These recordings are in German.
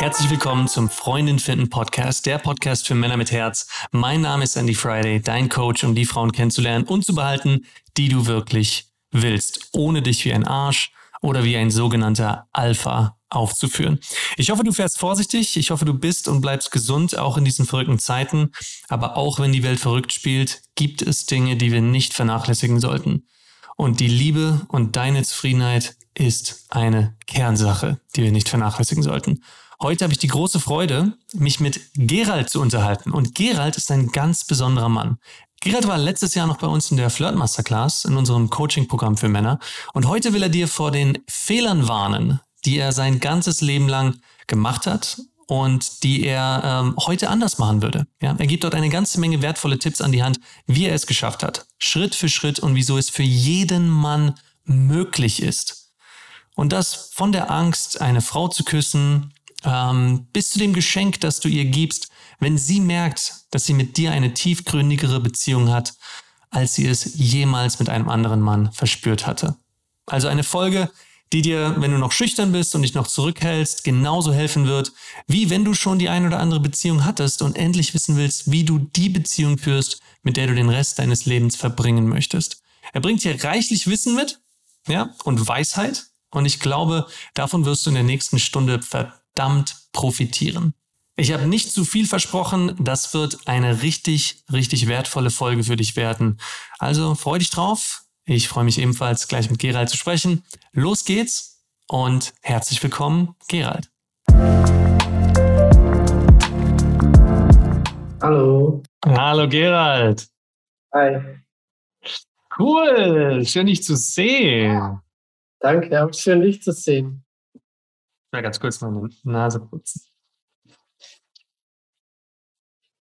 Herzlich willkommen zum Freundin finden Podcast, der Podcast für Männer mit Herz. Mein Name ist Andy Friday, dein Coach, um die Frauen kennenzulernen und zu behalten, die du wirklich willst, ohne dich wie ein Arsch oder wie ein sogenannter Alpha aufzuführen. Ich hoffe, du fährst vorsichtig. Ich hoffe, du bist und bleibst gesund, auch in diesen verrückten Zeiten. Aber auch wenn die Welt verrückt spielt, gibt es Dinge, die wir nicht vernachlässigen sollten. Und die Liebe und deine Zufriedenheit ist eine Kernsache, die wir nicht vernachlässigen sollten. Heute habe ich die große Freude, mich mit Gerald zu unterhalten. Und Gerald ist ein ganz besonderer Mann. Gerald war letztes Jahr noch bei uns in der Flirt Masterclass in unserem Coaching-Programm für Männer. Und heute will er dir vor den Fehlern warnen, die er sein ganzes Leben lang gemacht hat und die er ähm, heute anders machen würde. Ja, er gibt dort eine ganze Menge wertvolle Tipps an die Hand, wie er es geschafft hat. Schritt für Schritt und wieso es für jeden Mann möglich ist. Und das von der Angst, eine Frau zu küssen, ähm, bis zu dem Geschenk, das du ihr gibst, wenn sie merkt, dass sie mit dir eine tiefgründigere Beziehung hat, als sie es jemals mit einem anderen Mann verspürt hatte. Also eine Folge, die dir, wenn du noch schüchtern bist und dich noch zurückhältst, genauso helfen wird, wie wenn du schon die ein oder andere Beziehung hattest und endlich wissen willst, wie du die Beziehung führst, mit der du den Rest deines Lebens verbringen möchtest. Er bringt dir reichlich Wissen mit, ja, und Weisheit. Und ich glaube, davon wirst du in der nächsten Stunde verdammt profitieren. Ich habe nicht zu viel versprochen. Das wird eine richtig, richtig wertvolle Folge für dich werden. Also freu dich drauf. Ich freue mich ebenfalls gleich mit Gerald zu sprechen. Los geht's und herzlich willkommen, Gerald. Hallo. Hallo, Gerald. Hi. Cool, schön dich zu sehen. Danke, auch schön dich zu sehen. Ich will ganz kurz meine Nase putzen.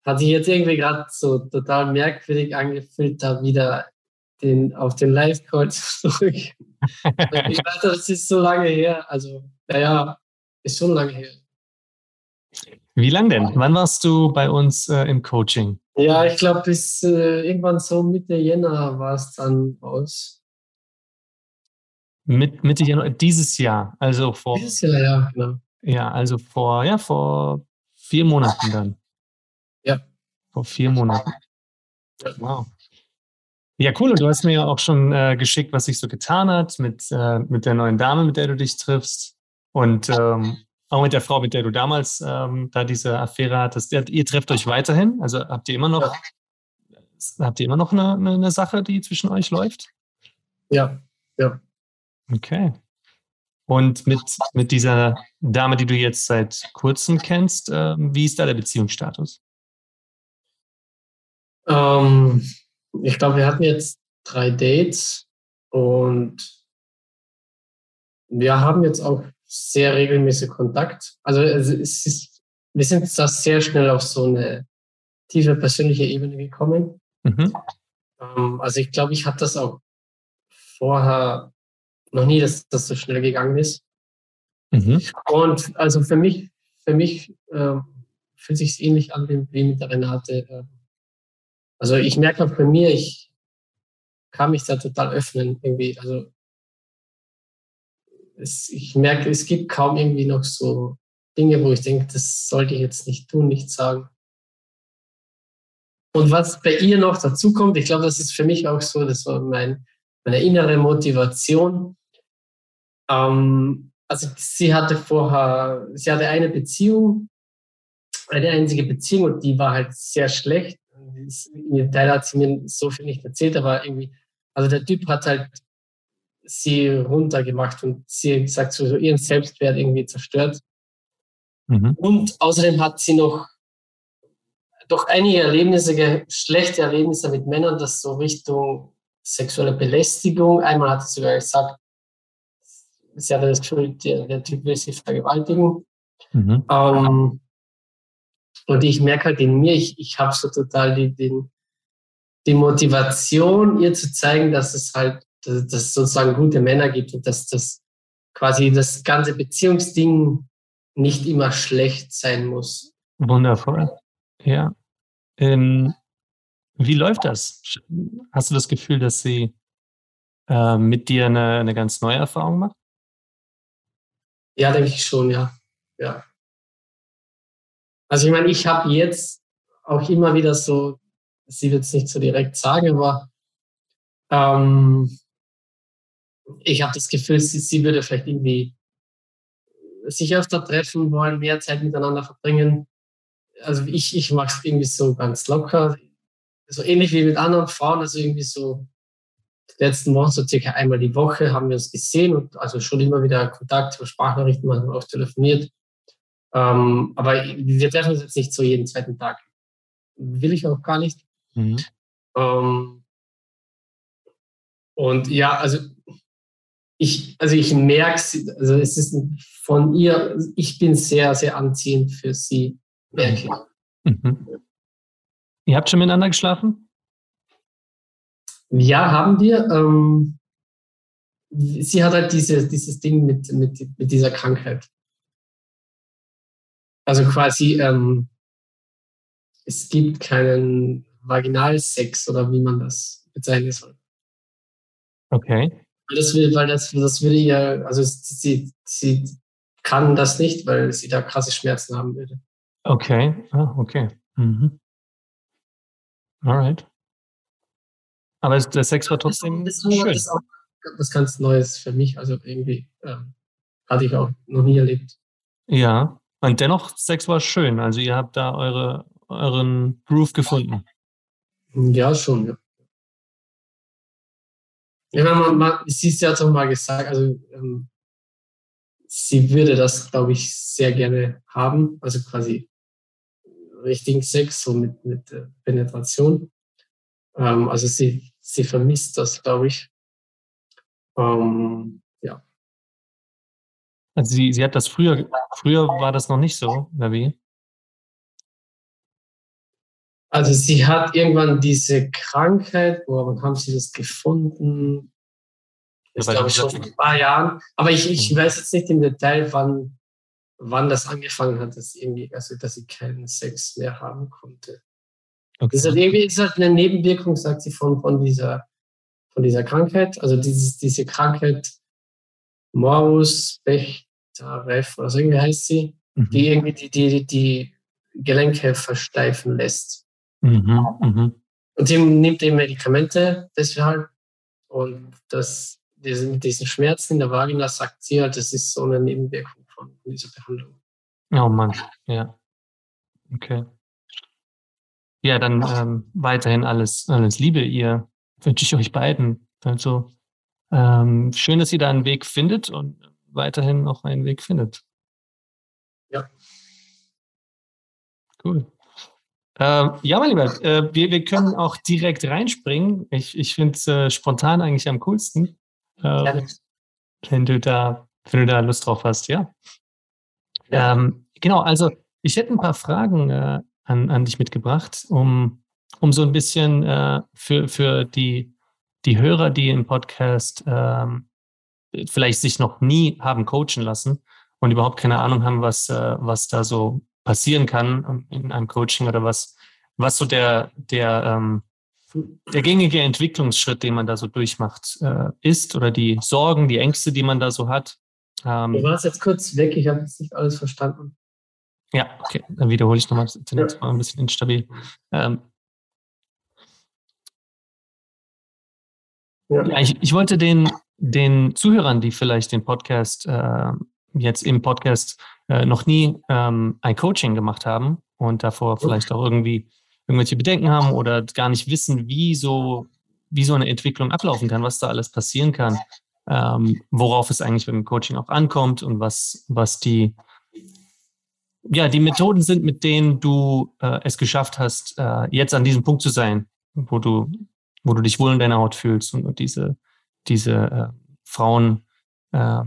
Hat sich jetzt irgendwie gerade so total merkwürdig angefühlt, da wieder den, auf den Live-Call zurück. ich weiß, das ist so lange her. Also, naja, ist schon lange her. Wie lang denn? Wann warst du bei uns äh, im Coaching? Ja, ich glaube, bis äh, irgendwann so Mitte Jänner war es dann aus. Mit, Mitte Januar, dieses Jahr, also vor. Dieses Jahr, ja, genau. Ja, also vor, ja, vor vier Monaten dann. Ja. Vor vier Monaten. Wow. Ja, cool. Und du hast mir ja auch schon äh, geschickt, was sich so getan hat mit, äh, mit der neuen Dame, mit der du dich triffst. Und ähm, auch mit der Frau, mit der du damals ähm, da diese Affäre hattest. Ihr, ihr, trefft euch weiterhin? Also habt ihr immer noch, ja. habt ihr immer noch eine, eine, eine Sache, die zwischen euch läuft? Ja, ja. Okay. Und mit, mit dieser Dame, die du jetzt seit kurzem kennst, äh, wie ist da der Beziehungsstatus? Ähm, ich glaube, wir hatten jetzt drei Dates und wir haben jetzt auch sehr regelmäßig Kontakt. Also es ist, wir sind da sehr schnell auf so eine tiefe persönliche Ebene gekommen. Mhm. Ähm, also ich glaube, ich hatte das auch vorher noch nie, dass das so schnell gegangen ist. Mhm. Und also für mich, für mich äh, fühlt sich ähnlich an wie mit der Renate. Äh, also ich merke auch bei mir, ich kann mich da total öffnen irgendwie. Also es, ich merke, es gibt kaum irgendwie noch so Dinge, wo ich denke, das sollte ich jetzt nicht tun, nicht sagen. Und was bei ihr noch dazu kommt, ich glaube, das ist für mich auch so, das war mein, meine innere Motivation. Ähm, also sie hatte vorher, sie hatte eine Beziehung, eine einzige Beziehung und die war halt sehr schlecht im Detail hat sie mir so viel nicht erzählt, aber irgendwie, also der Typ hat halt sie runtergemacht und sie gesagt, so, so ihren Selbstwert irgendwie zerstört. Mhm. Und außerdem hat sie noch doch einige Erlebnisse, schlechte Erlebnisse mit Männern, das so Richtung sexuelle Belästigung. Einmal hat sie sogar gesagt, sie hatte das Gefühl, der, der Typ will sie vergewaltigen. Mhm. Ähm, und ich merke halt in mir, ich, ich habe so total die, den, die Motivation, ihr zu zeigen, dass es halt, dass, dass es sozusagen gute Männer gibt und dass das quasi das ganze Beziehungsding nicht immer schlecht sein muss. Wundervoll. Ja. Ähm, wie läuft das? Hast du das Gefühl, dass sie äh, mit dir eine, eine ganz neue Erfahrung macht? Ja, denke ich schon, ja. Ja. Also ich meine, ich habe jetzt auch immer wieder so, sie wird es nicht so direkt sagen, aber ähm, ich habe das Gefühl, sie, sie würde vielleicht irgendwie sich öfter treffen wollen, mehr Zeit miteinander verbringen. Also ich, ich mache es irgendwie so ganz locker, so ähnlich wie mit anderen Frauen, also irgendwie so die letzten Wochen, so circa einmal die Woche haben wir uns gesehen und also schon immer wieder Kontakt über Sprachnachrichten, manchmal auch telefoniert. Ähm, aber wir treffen uns jetzt nicht so jeden zweiten Tag. Will ich auch gar nicht. Mhm. Ähm, und ja, also ich, also ich merke, also es ist von ihr, ich bin sehr, sehr anziehend für sie, merke mhm. Ihr habt schon miteinander geschlafen? Ja, haben wir. Ähm, sie hat halt diese, dieses Ding mit, mit, mit dieser Krankheit. Also quasi, ähm, es gibt keinen Vaginalsex oder wie man das bezeichnen soll. Okay. Das will, weil das, das würde ihr, also sie, sie kann das nicht, weil sie da krasse Schmerzen haben würde. Okay, ah, okay. Mhm. Alright. Aber der Sex war trotzdem das, das, schön. Das ist auch was ganz Neues für mich, also irgendwie ähm, hatte ich auch noch nie erlebt. Ja, und dennoch Sex war schön, also ihr habt da eure, euren Groove gefunden. Ja, schon, ja. Ja, man, man, sie hat auch mal gesagt, also ähm, sie würde das, glaube ich, sehr gerne haben, also quasi richtigen Sex, so mit, mit Penetration. Ähm, also sie, sie vermisst das, glaube ich. Ähm, ja. Also sie, sie hat das früher, früher war das noch nicht so, oder wie? Also sie hat irgendwann diese Krankheit, wo wann haben sie das gefunden? Das glaube ich schon vor ein paar Jahren. Aber ich, ich mhm. weiß jetzt nicht im Detail, wann, wann das angefangen hat, dass irgendwie, also dass sie keinen Sex mehr haben konnte. Okay. Das ist halt irgendwie ist halt eine Nebenwirkung, sagt sie, von, von, dieser, von dieser Krankheit. Also dieses, diese Krankheit Morbus Bechterew oder so irgendwie heißt sie, mhm. die irgendwie die, die, die Gelenke versteifen lässt. Mhm, mhm. Und sie nimmt eben Medikamente deshalb. Und das, diese, mit diesen Schmerzen in der Vagina sagt sie halt, das ist so eine Nebenwirkung von dieser Behandlung. Oh Mann, ja. Okay. Ja, dann ähm, weiterhin alles, alles Liebe, ihr wünsche ich euch beiden. Also ähm, schön, dass ihr da einen Weg findet und weiterhin noch einen Weg findet. Ja. Cool. Äh, ja, mein Lieber, äh, wir, wir können auch direkt reinspringen. Ich, ich finde es äh, spontan eigentlich am coolsten. Äh, wenn du da, wenn du da Lust drauf hast, ja. Ähm, genau, also ich hätte ein paar Fragen äh, an, an dich mitgebracht, um, um so ein bisschen äh, für, für die, die Hörer, die im Podcast ähm, vielleicht sich noch nie haben coachen lassen und überhaupt keine Ahnung haben, was, was da so passieren kann in einem Coaching oder was, was so der, der, ähm, der gängige Entwicklungsschritt, den man da so durchmacht, äh, ist oder die Sorgen, die Ängste, die man da so hat. Ähm, du warst jetzt kurz weg, ich habe jetzt nicht alles verstanden. Ja, okay, dann wiederhole ich nochmal. Das Internet ja. war ein bisschen instabil. Ähm, ja. ich, ich, wollte den, den Zuhörern, die vielleicht den Podcast äh, jetzt im Podcast äh, noch nie ähm, ein Coaching gemacht haben und davor vielleicht auch irgendwie irgendwelche Bedenken haben oder gar nicht wissen, wie so, wie so eine Entwicklung ablaufen kann, was da alles passieren kann, ähm, worauf es eigentlich beim Coaching auch ankommt und was, was die, ja, die Methoden sind, mit denen du äh, es geschafft hast, äh, jetzt an diesem Punkt zu sein, wo du, wo du dich wohl in deiner Haut fühlst und, und diese, diese äh, Frauen äh,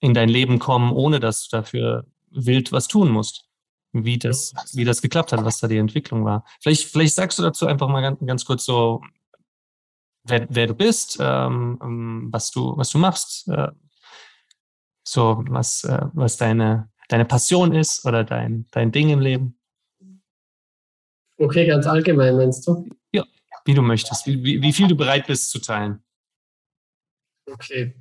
in dein Leben kommen, ohne dass du dafür wild was tun musst wie das, wie das geklappt hat, was da die Entwicklung war. Vielleicht, vielleicht sagst du dazu einfach mal ganz, ganz kurz so, wer, wer du bist, ähm, ähm, was du, was du machst, äh, so was, äh, was deine, deine Passion ist oder dein, dein Ding im Leben. Okay, ganz allgemein meinst du? Ja, wie du möchtest, wie, wie, wie viel du bereit bist zu teilen. Okay.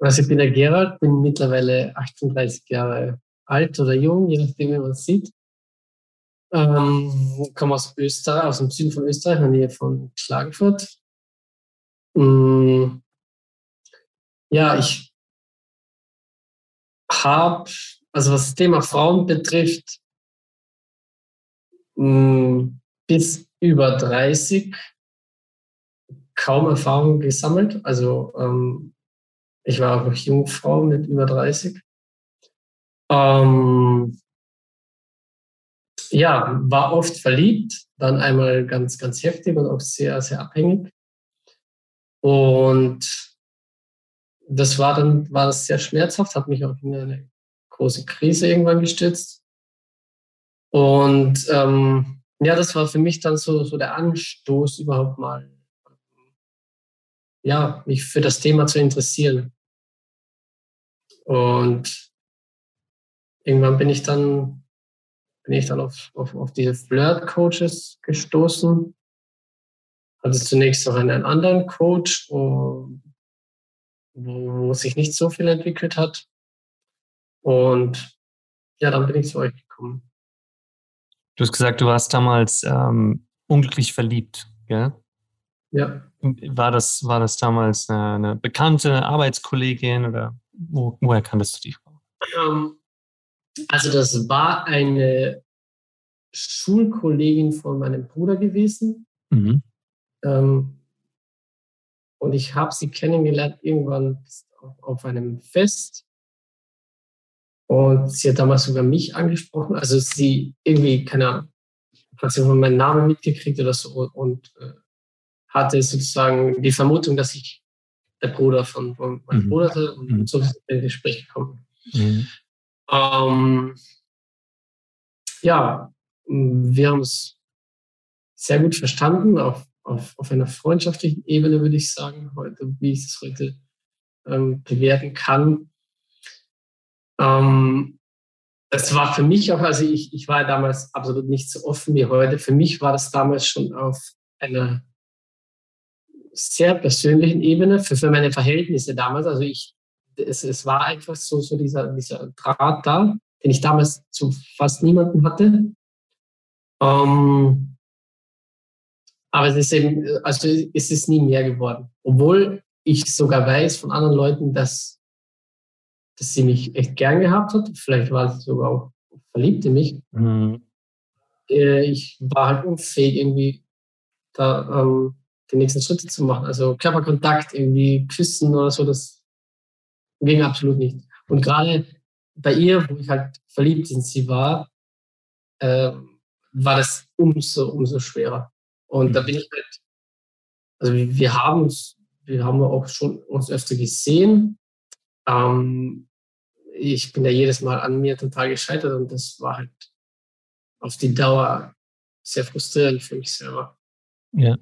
Also ich bin der Gerald, bin mittlerweile 38 Jahre alt oder jung, je nachdem, wie man es sieht. Ähm, komme aus Österreich, aus dem Süden von Österreich, in der Nähe von Klagenfurt. Ähm, ja, ich habe, also was das Thema Frauen betrifft, ähm, bis über 30 kaum Erfahrung gesammelt. Also ähm, ich war auch Jungfrau mit über 30. Ähm, ja, war oft verliebt, dann einmal ganz, ganz heftig und auch sehr, sehr abhängig. Und das war dann, war das sehr schmerzhaft, hat mich auch in eine große Krise irgendwann gestützt. Und ähm, ja, das war für mich dann so, so der Anstoß, überhaupt mal ja, mich für das Thema zu interessieren. Und irgendwann bin ich dann, bin ich dann auf, auf, auf diese Flirt-Coaches gestoßen. Hatte zunächst noch einen, einen anderen Coach, wo, wo sich nicht so viel entwickelt hat. Und ja, dann bin ich zu euch gekommen. Du hast gesagt, du warst damals ähm, unglücklich verliebt, gell? Ja. War das, war das damals eine, eine bekannte Arbeitskollegin oder wo, woher kanntest du die Frau? Ähm, also das war eine Schulkollegin von meinem Bruder gewesen. Mhm. Ähm, und ich habe sie kennengelernt irgendwann auf einem Fest. Und sie hat damals sogar mich angesprochen. Also sie irgendwie, keine Ahnung, hat sie von meinem Namen mitgekriegt oder so und äh, hatte sozusagen die Vermutung, dass ich der Bruder von, von meinem mhm. Bruder hatte und mhm. so ist in Gespräch gekommen. Mhm. Ähm, ja, wir haben es sehr gut verstanden, auf, auf, auf einer freundschaftlichen Ebene, würde ich sagen, heute, wie ich es heute ähm, bewerten kann. Ähm, es war für mich auch, also ich, ich war damals absolut nicht so offen wie heute. Für mich war das damals schon auf einer sehr persönlichen Ebene für, für meine Verhältnisse damals. Also ich, es, es war einfach so, so dieser, dieser Draht da, den ich damals zu fast niemandem hatte. Ähm, aber es ist eben, also es ist nie mehr geworden. Obwohl ich sogar weiß von anderen Leuten, dass, dass sie mich echt gern gehabt hat. Vielleicht war sie sogar auch verliebt in mich. Mhm. Äh, ich war halt unfähig, irgendwie da ähm, die nächsten Schritte zu machen. Also Körperkontakt, irgendwie küssen oder so, das ging absolut nicht. Und gerade bei ihr, wo ich halt verliebt in sie war, äh, war das umso, umso schwerer. Und da mhm. bin ich halt, also wir haben uns, wir haben auch schon uns öfter gesehen. Ähm, ich bin ja jedes Mal an mir total gescheitert und das war halt auf die Dauer sehr frustrierend für mich selber. Ja.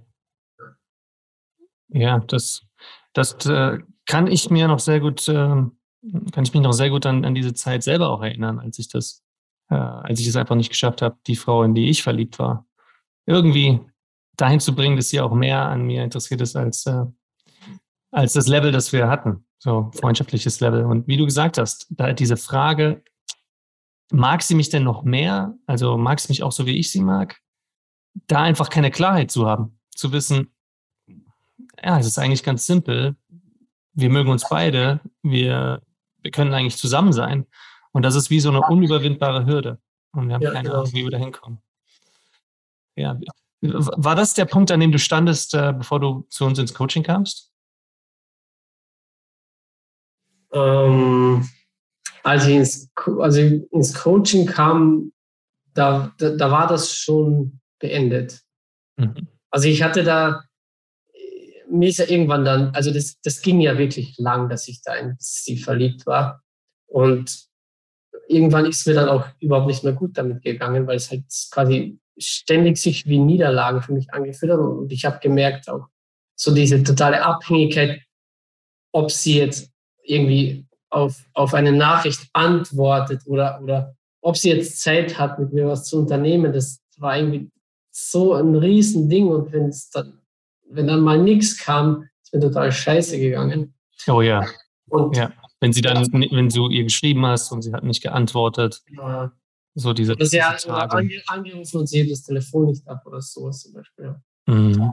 Ja, das, das äh, kann ich mir noch sehr gut, äh, kann ich mich noch sehr gut an, an diese Zeit selber auch erinnern, als ich das, äh, als ich es einfach nicht geschafft habe, die Frau, in die ich verliebt war, irgendwie dahin zu bringen, dass sie auch mehr an mir interessiert ist als, äh, als das Level, das wir hatten. So freundschaftliches Level. Und wie du gesagt hast, da diese Frage, mag sie mich denn noch mehr? Also mag sie mich auch so, wie ich sie mag? Da einfach keine Klarheit zu haben, zu wissen, ja, es ist eigentlich ganz simpel. Wir mögen uns beide. Wir, wir können eigentlich zusammen sein. Und das ist wie so eine unüberwindbare Hürde. Und wir haben ja, keine genau. Ahnung, wie wir da hinkommen. Ja. War das der Punkt, an dem du standest, äh, bevor du zu uns ins Coaching kamst? Ähm, als, ich ins, als ich ins Coaching kam, da, da, da war das schon beendet. Mhm. Also ich hatte da mir ist ja irgendwann dann, also das, das ging ja wirklich lang, dass ich da in sie verliebt war. Und irgendwann ist mir dann auch überhaupt nicht mehr gut damit gegangen, weil es halt quasi ständig sich wie Niederlagen für mich angefühlt hat. Und ich habe gemerkt auch so diese totale Abhängigkeit, ob sie jetzt irgendwie auf, auf eine Nachricht antwortet oder, oder ob sie jetzt Zeit hat, mit mir was zu unternehmen. Das war irgendwie so ein Riesending. Und wenn es dann wenn dann mal nichts kam, ist mir total scheiße gegangen. Oh ja. Und ja. Wenn sie dann, wenn du ihr geschrieben hast und sie hat nicht geantwortet. Ja. So diese, sie diese hat ange, angerufen und sie hebt das Telefon nicht ab oder sowas zum Beispiel. Ja. Mhm.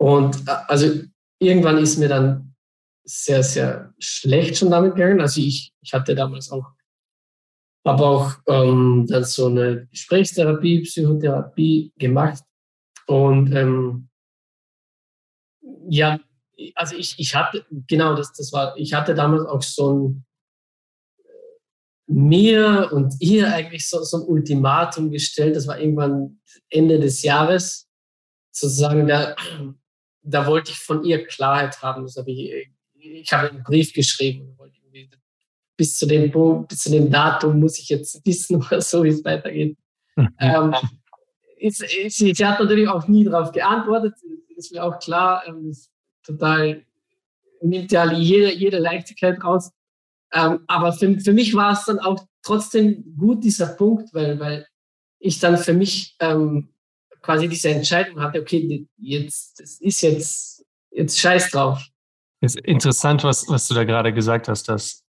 Und äh, also irgendwann ist mir dann sehr, sehr schlecht schon damit gegangen. Also ich, ich hatte damals auch, habe auch ähm, dann so eine Gesprächstherapie, Psychotherapie gemacht. Und ähm, ja, also ich, ich hatte, genau, das, das war, ich hatte damals auch so ein mir und ihr eigentlich so, so ein Ultimatum gestellt. Das war irgendwann Ende des Jahres. Sozusagen, da, da wollte ich von ihr Klarheit haben. Das habe ich, ich habe einen Brief geschrieben. Bis zu, dem, bis zu dem Datum muss ich jetzt wissen, oder so, wie es weitergeht. ähm, sie, sie, hat natürlich auch nie darauf geantwortet. Ist mir auch klar. Ähm, total nimmt ja jede, jede Leichtigkeit raus. Ähm, aber für, für mich war es dann auch trotzdem gut, dieser Punkt, weil, weil ich dann für mich ähm, quasi diese Entscheidung hatte, okay, jetzt, das ist jetzt, jetzt scheiß drauf. ist interessant, was, was du da gerade gesagt hast, dass,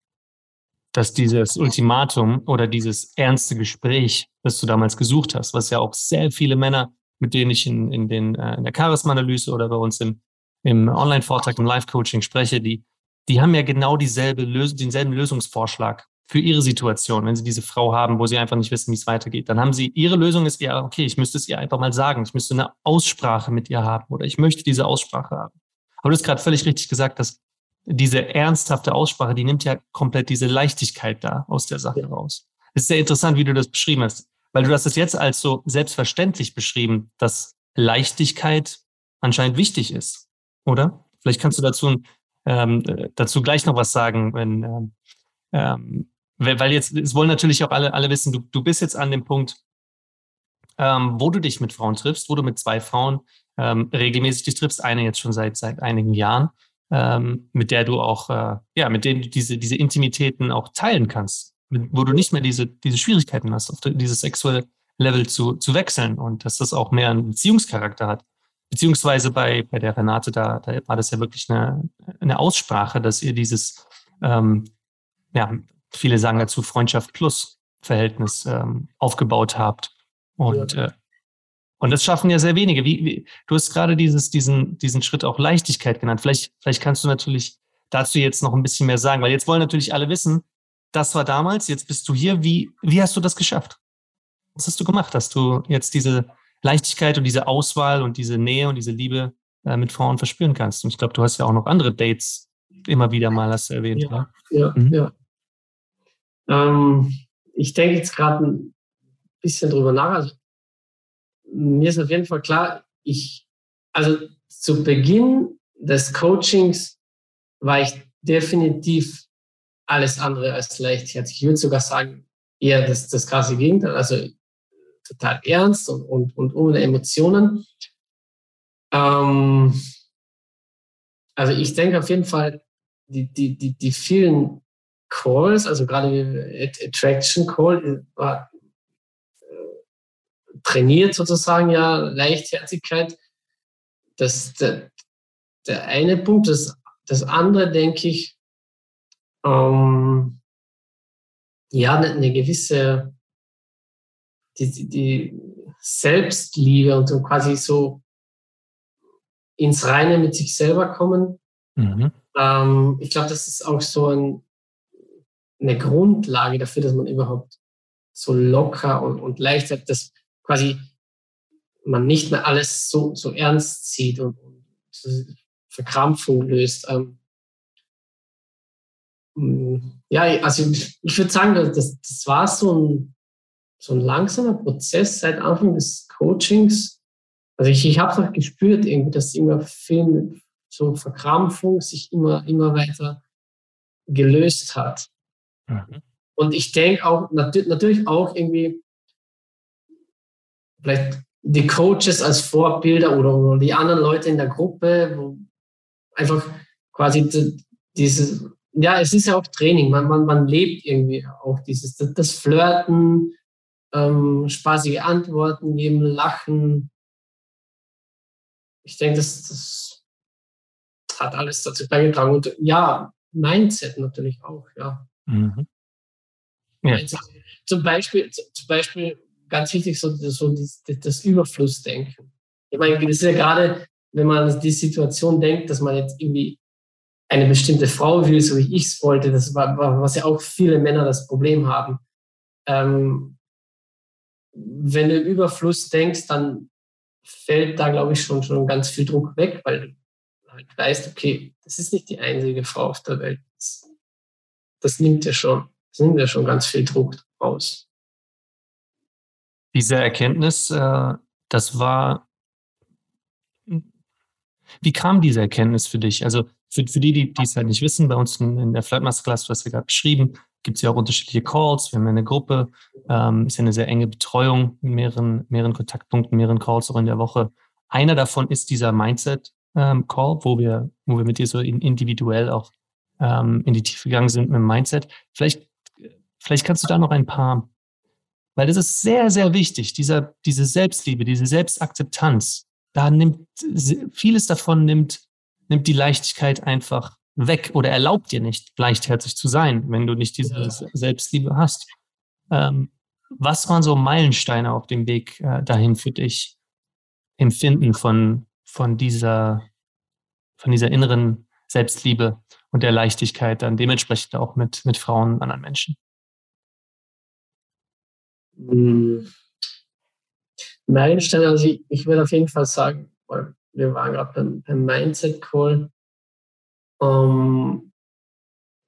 dass dieses Ultimatum oder dieses ernste Gespräch, das du damals gesucht hast, was ja auch sehr viele Männer, mit denen ich in, in, den, äh, in der Charisma-Analyse oder bei uns im, im Online-Vortrag, im Live-Coaching spreche, die, die haben ja genau dieselbe Lös denselben Lösungsvorschlag für ihre Situation, wenn sie diese Frau haben, wo sie einfach nicht wissen, wie es weitergeht. Dann haben sie, ihre Lösung ist ja, okay, ich müsste es ihr einfach mal sagen. Ich müsste eine Aussprache mit ihr haben oder ich möchte diese Aussprache haben. Aber du hast gerade völlig richtig gesagt, dass diese ernsthafte Aussprache, die nimmt ja komplett diese Leichtigkeit da aus der Sache raus. Es ist sehr interessant, wie du das beschrieben hast, weil du hast es jetzt als so selbstverständlich beschrieben, dass Leichtigkeit anscheinend wichtig ist, oder? Vielleicht kannst du dazu ein ähm, dazu gleich noch was sagen, wenn, ähm, ähm, weil jetzt, es wollen natürlich auch alle, alle wissen, du, du bist jetzt an dem Punkt, ähm, wo du dich mit Frauen triffst, wo du mit zwei Frauen ähm, regelmäßig dich triffst, eine jetzt schon seit, seit einigen Jahren, ähm, mit der du auch, äh, ja, mit denen du diese, diese Intimitäten auch teilen kannst, mit, wo du nicht mehr diese, diese Schwierigkeiten hast, auf dieses sexuelle Level zu, zu wechseln und dass das auch mehr einen Beziehungscharakter hat. Beziehungsweise bei, bei der Renate, da, da war das ja wirklich eine, eine Aussprache, dass ihr dieses, ähm, ja, viele sagen dazu Freundschaft plus Verhältnis ähm, aufgebaut habt. Und, ja. äh, und das schaffen ja sehr wenige. Wie, wie, du hast gerade dieses, diesen, diesen Schritt auch Leichtigkeit genannt. Vielleicht, vielleicht kannst du natürlich dazu jetzt noch ein bisschen mehr sagen, weil jetzt wollen natürlich alle wissen, das war damals, jetzt bist du hier. Wie, wie hast du das geschafft? Was hast du gemacht, dass du jetzt diese, Leichtigkeit und diese Auswahl und diese Nähe und diese Liebe äh, mit Frauen verspüren kannst. Und ich glaube, du hast ja auch noch andere Dates immer wieder mal, hast du erwähnt. Ja, ja. Mhm. ja. Ähm, ich denke jetzt gerade ein bisschen drüber nach. Also, mir ist auf jeden Fall klar, ich, also zu Beginn des Coachings war ich definitiv alles andere als leichtherzig. Ich würde sogar sagen, eher das, das krasse Gegenteil. Also total ernst und, und, und ohne Emotionen. Ähm, also ich denke auf jeden Fall, die, die, die, die vielen Calls, also gerade Attraction Call, war äh, trainiert sozusagen ja Leichtherzigkeit. Das der, der eine Punkt. Das, das andere, denke ich, ähm, ja, eine, eine gewisse die, die Selbstliebe und so quasi so ins Reine mit sich selber kommen. Mhm. Ähm, ich glaube, das ist auch so ein, eine Grundlage dafür, dass man überhaupt so locker und, und leicht hat, dass quasi man nicht mehr alles so, so ernst sieht und, und Verkrampfung löst. Ähm, ja, also ich, ich würde sagen, das, das war so ein so ein langsamer Prozess seit Anfang des Coachings. Also ich, ich habe es auch gespürt, irgendwie, dass immer viel so Verkrampfung sich immer, immer weiter gelöst hat. Mhm. Und ich denke auch, natürlich auch irgendwie, vielleicht die Coaches als Vorbilder oder, oder die anderen Leute in der Gruppe, wo einfach quasi dieses, ja, es ist ja auch Training, man, man, man lebt irgendwie auch dieses, das Flirten, ähm, spaßige Antworten geben, lachen. Ich denke, das, das hat alles dazu beigetragen. Und ja, Mindset natürlich auch, ja. Mhm. ja. zum Beispiel, zum Beispiel ganz wichtig, so, so das, das Überflussdenken. Ich meine, das ist ja gerade, wenn man an die Situation denkt, dass man jetzt irgendwie eine bestimmte Frau will, so wie ich es wollte, das war, was ja auch viele Männer das Problem haben. Ähm, wenn du Überfluss denkst, dann fällt da, glaube ich, schon, schon ganz viel Druck weg, weil du halt weißt, okay, das ist nicht die einzige Frau auf der Welt. Das, das nimmt ja schon, das nimmt ja schon ganz viel Druck raus. Diese Erkenntnis, äh, das war, wie kam diese Erkenntnis für dich? Also für, für die, die es halt nicht wissen, bei uns in, der Flight Masterclass, du hast ja gerade beschrieben, gibt es ja auch unterschiedliche Calls. Wir haben eine Gruppe, ähm, ist ja eine sehr enge Betreuung mehreren, mehreren Kontaktpunkten, mehreren Calls auch in der Woche. Einer davon ist dieser Mindset ähm, Call, wo wir, wo wir mit dir so individuell auch ähm, in die Tiefe gegangen sind mit dem Mindset. Vielleicht, vielleicht kannst du da noch ein paar, weil das ist sehr, sehr wichtig, dieser, diese Selbstliebe, diese Selbstakzeptanz. Da nimmt vieles davon nimmt, nimmt die Leichtigkeit einfach weg oder erlaubt dir nicht, leichtherzig zu sein, wenn du nicht diese ja. Selbstliebe hast. Ähm, was waren so Meilensteine auf dem Weg äh, dahin für dich? Empfinden von, von dieser, von dieser inneren Selbstliebe und der Leichtigkeit dann dementsprechend auch mit, mit Frauen und anderen Menschen? Hm. Meilensteine, also ich, ich würde auf jeden Fall sagen, wir waren gerade beim, beim Mindset Call, um,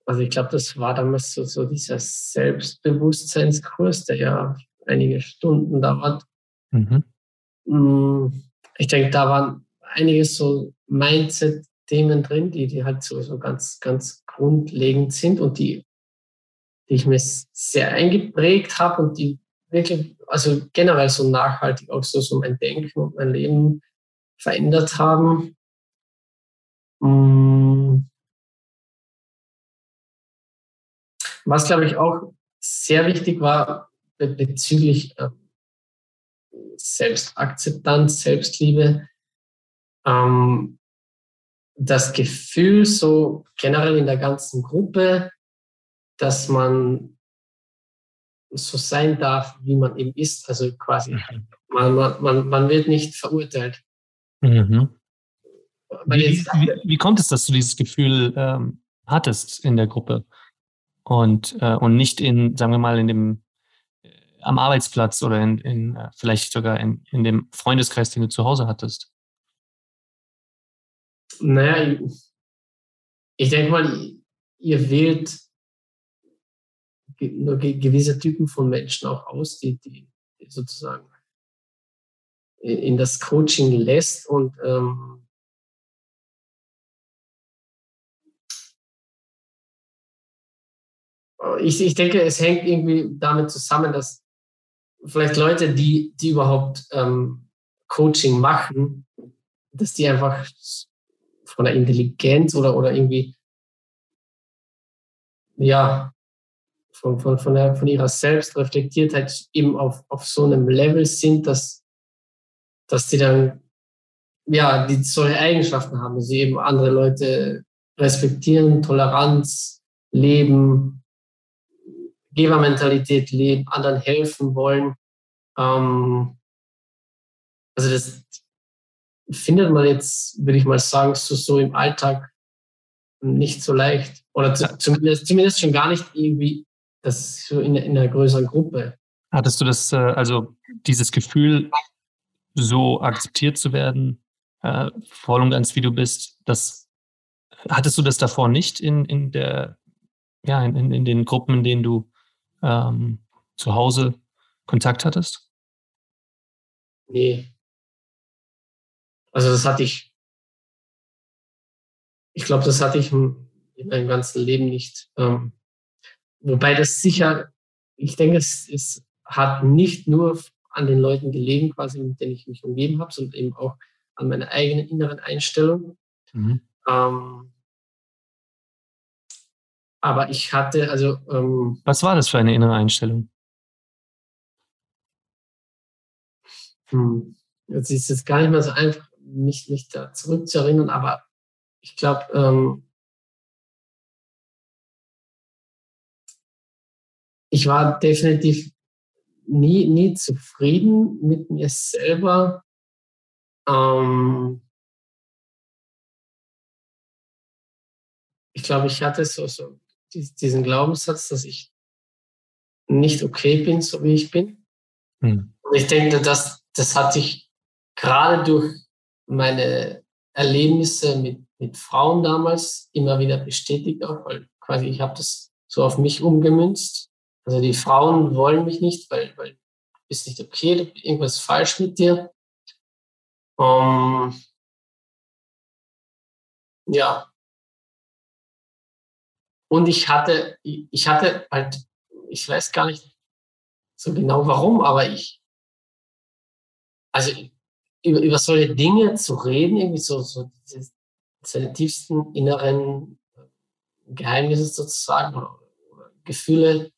also ich glaube, das war damals so, so dieser Selbstbewusstseinskurs, der ja einige Stunden dauert. Mhm. Mm, ich denke, da waren einige so Mindset-Themen drin, die, die halt so, so ganz, ganz grundlegend sind und die, die ich mir sehr eingeprägt habe und die wirklich, also generell so nachhaltig auch so, so mein Denken und mein Leben verändert haben. Mm. Was, glaube ich, auch sehr wichtig war bezüglich ähm, Selbstakzeptanz, Selbstliebe, ähm, das Gefühl so generell in der ganzen Gruppe, dass man so sein darf, wie man eben ist. Also quasi, mhm. man, man, man wird nicht verurteilt. Mhm. Wie, wie, wie, kommt es, dass du dieses Gefühl ähm, hattest in der Gruppe und, äh, und nicht in, sagen wir mal, in dem äh, am Arbeitsplatz oder in, in äh, vielleicht sogar in, in dem Freundeskreis, den du zu Hause hattest? Naja, ich, ich denke mal, ihr wählt nur gewisse Typen von Menschen auch aus, die, die sozusagen in das Coaching lässt und ähm, ich, ich denke, es hängt irgendwie damit zusammen, dass vielleicht Leute, die, die überhaupt ähm, Coaching machen, dass die einfach von der Intelligenz oder, oder irgendwie, ja, von, von, von, der, von ihrer Selbstreflektiertheit eben auf, auf so einem Level sind, dass dass die dann, ja, die solche Eigenschaften haben, dass sie eben andere Leute respektieren, Toleranz leben, Gebermentalität leben, anderen helfen wollen. Ähm, also das findet man jetzt, würde ich mal sagen, so, so im Alltag nicht so leicht. Oder zu, zumindest, zumindest schon gar nicht irgendwie das so in, in einer größeren Gruppe. Hattest du das, äh, also dieses Gefühl, so akzeptiert zu werden, äh, voll und ganz wie du bist. Das hattest du das davor nicht in, in der, ja, in, in den Gruppen, in denen du ähm, zu Hause Kontakt hattest? Nee. Also das hatte ich, ich glaube, das hatte ich in meinem ganzen Leben nicht. Ähm, wobei das sicher, ich denke, es, es hat nicht nur an den Leuten gelegen, quasi, mit denen ich mich umgeben habe, sondern eben auch an meiner eigenen inneren Einstellung. Mhm. Ähm, aber ich hatte, also. Ähm, Was war das für eine innere Einstellung? Hm, jetzt ist es gar nicht mehr so einfach, mich, mich da zurückzuerinnern, aber ich glaube, ähm, ich war definitiv nie, nie zufrieden mit mir selber. Ähm, ich glaube, ich hatte so, so diesen Glaubenssatz, dass ich nicht okay bin, so wie ich bin. Hm. Und ich denke, dass das hat sich gerade durch meine Erlebnisse mit, mit Frauen damals immer wieder bestätigt, auch weil quasi ich habe das so auf mich umgemünzt. Also die Frauen wollen mich nicht, weil, weil du bist nicht okay, irgendwas falsch mit dir. Um, ähm, ja. Und ich hatte, ich hatte halt, ich weiß gar nicht so genau warum, aber ich, also über, über solche Dinge zu reden, irgendwie so, so diese, seine tiefsten inneren Geheimnisse sozusagen oder, oder, Gefühle,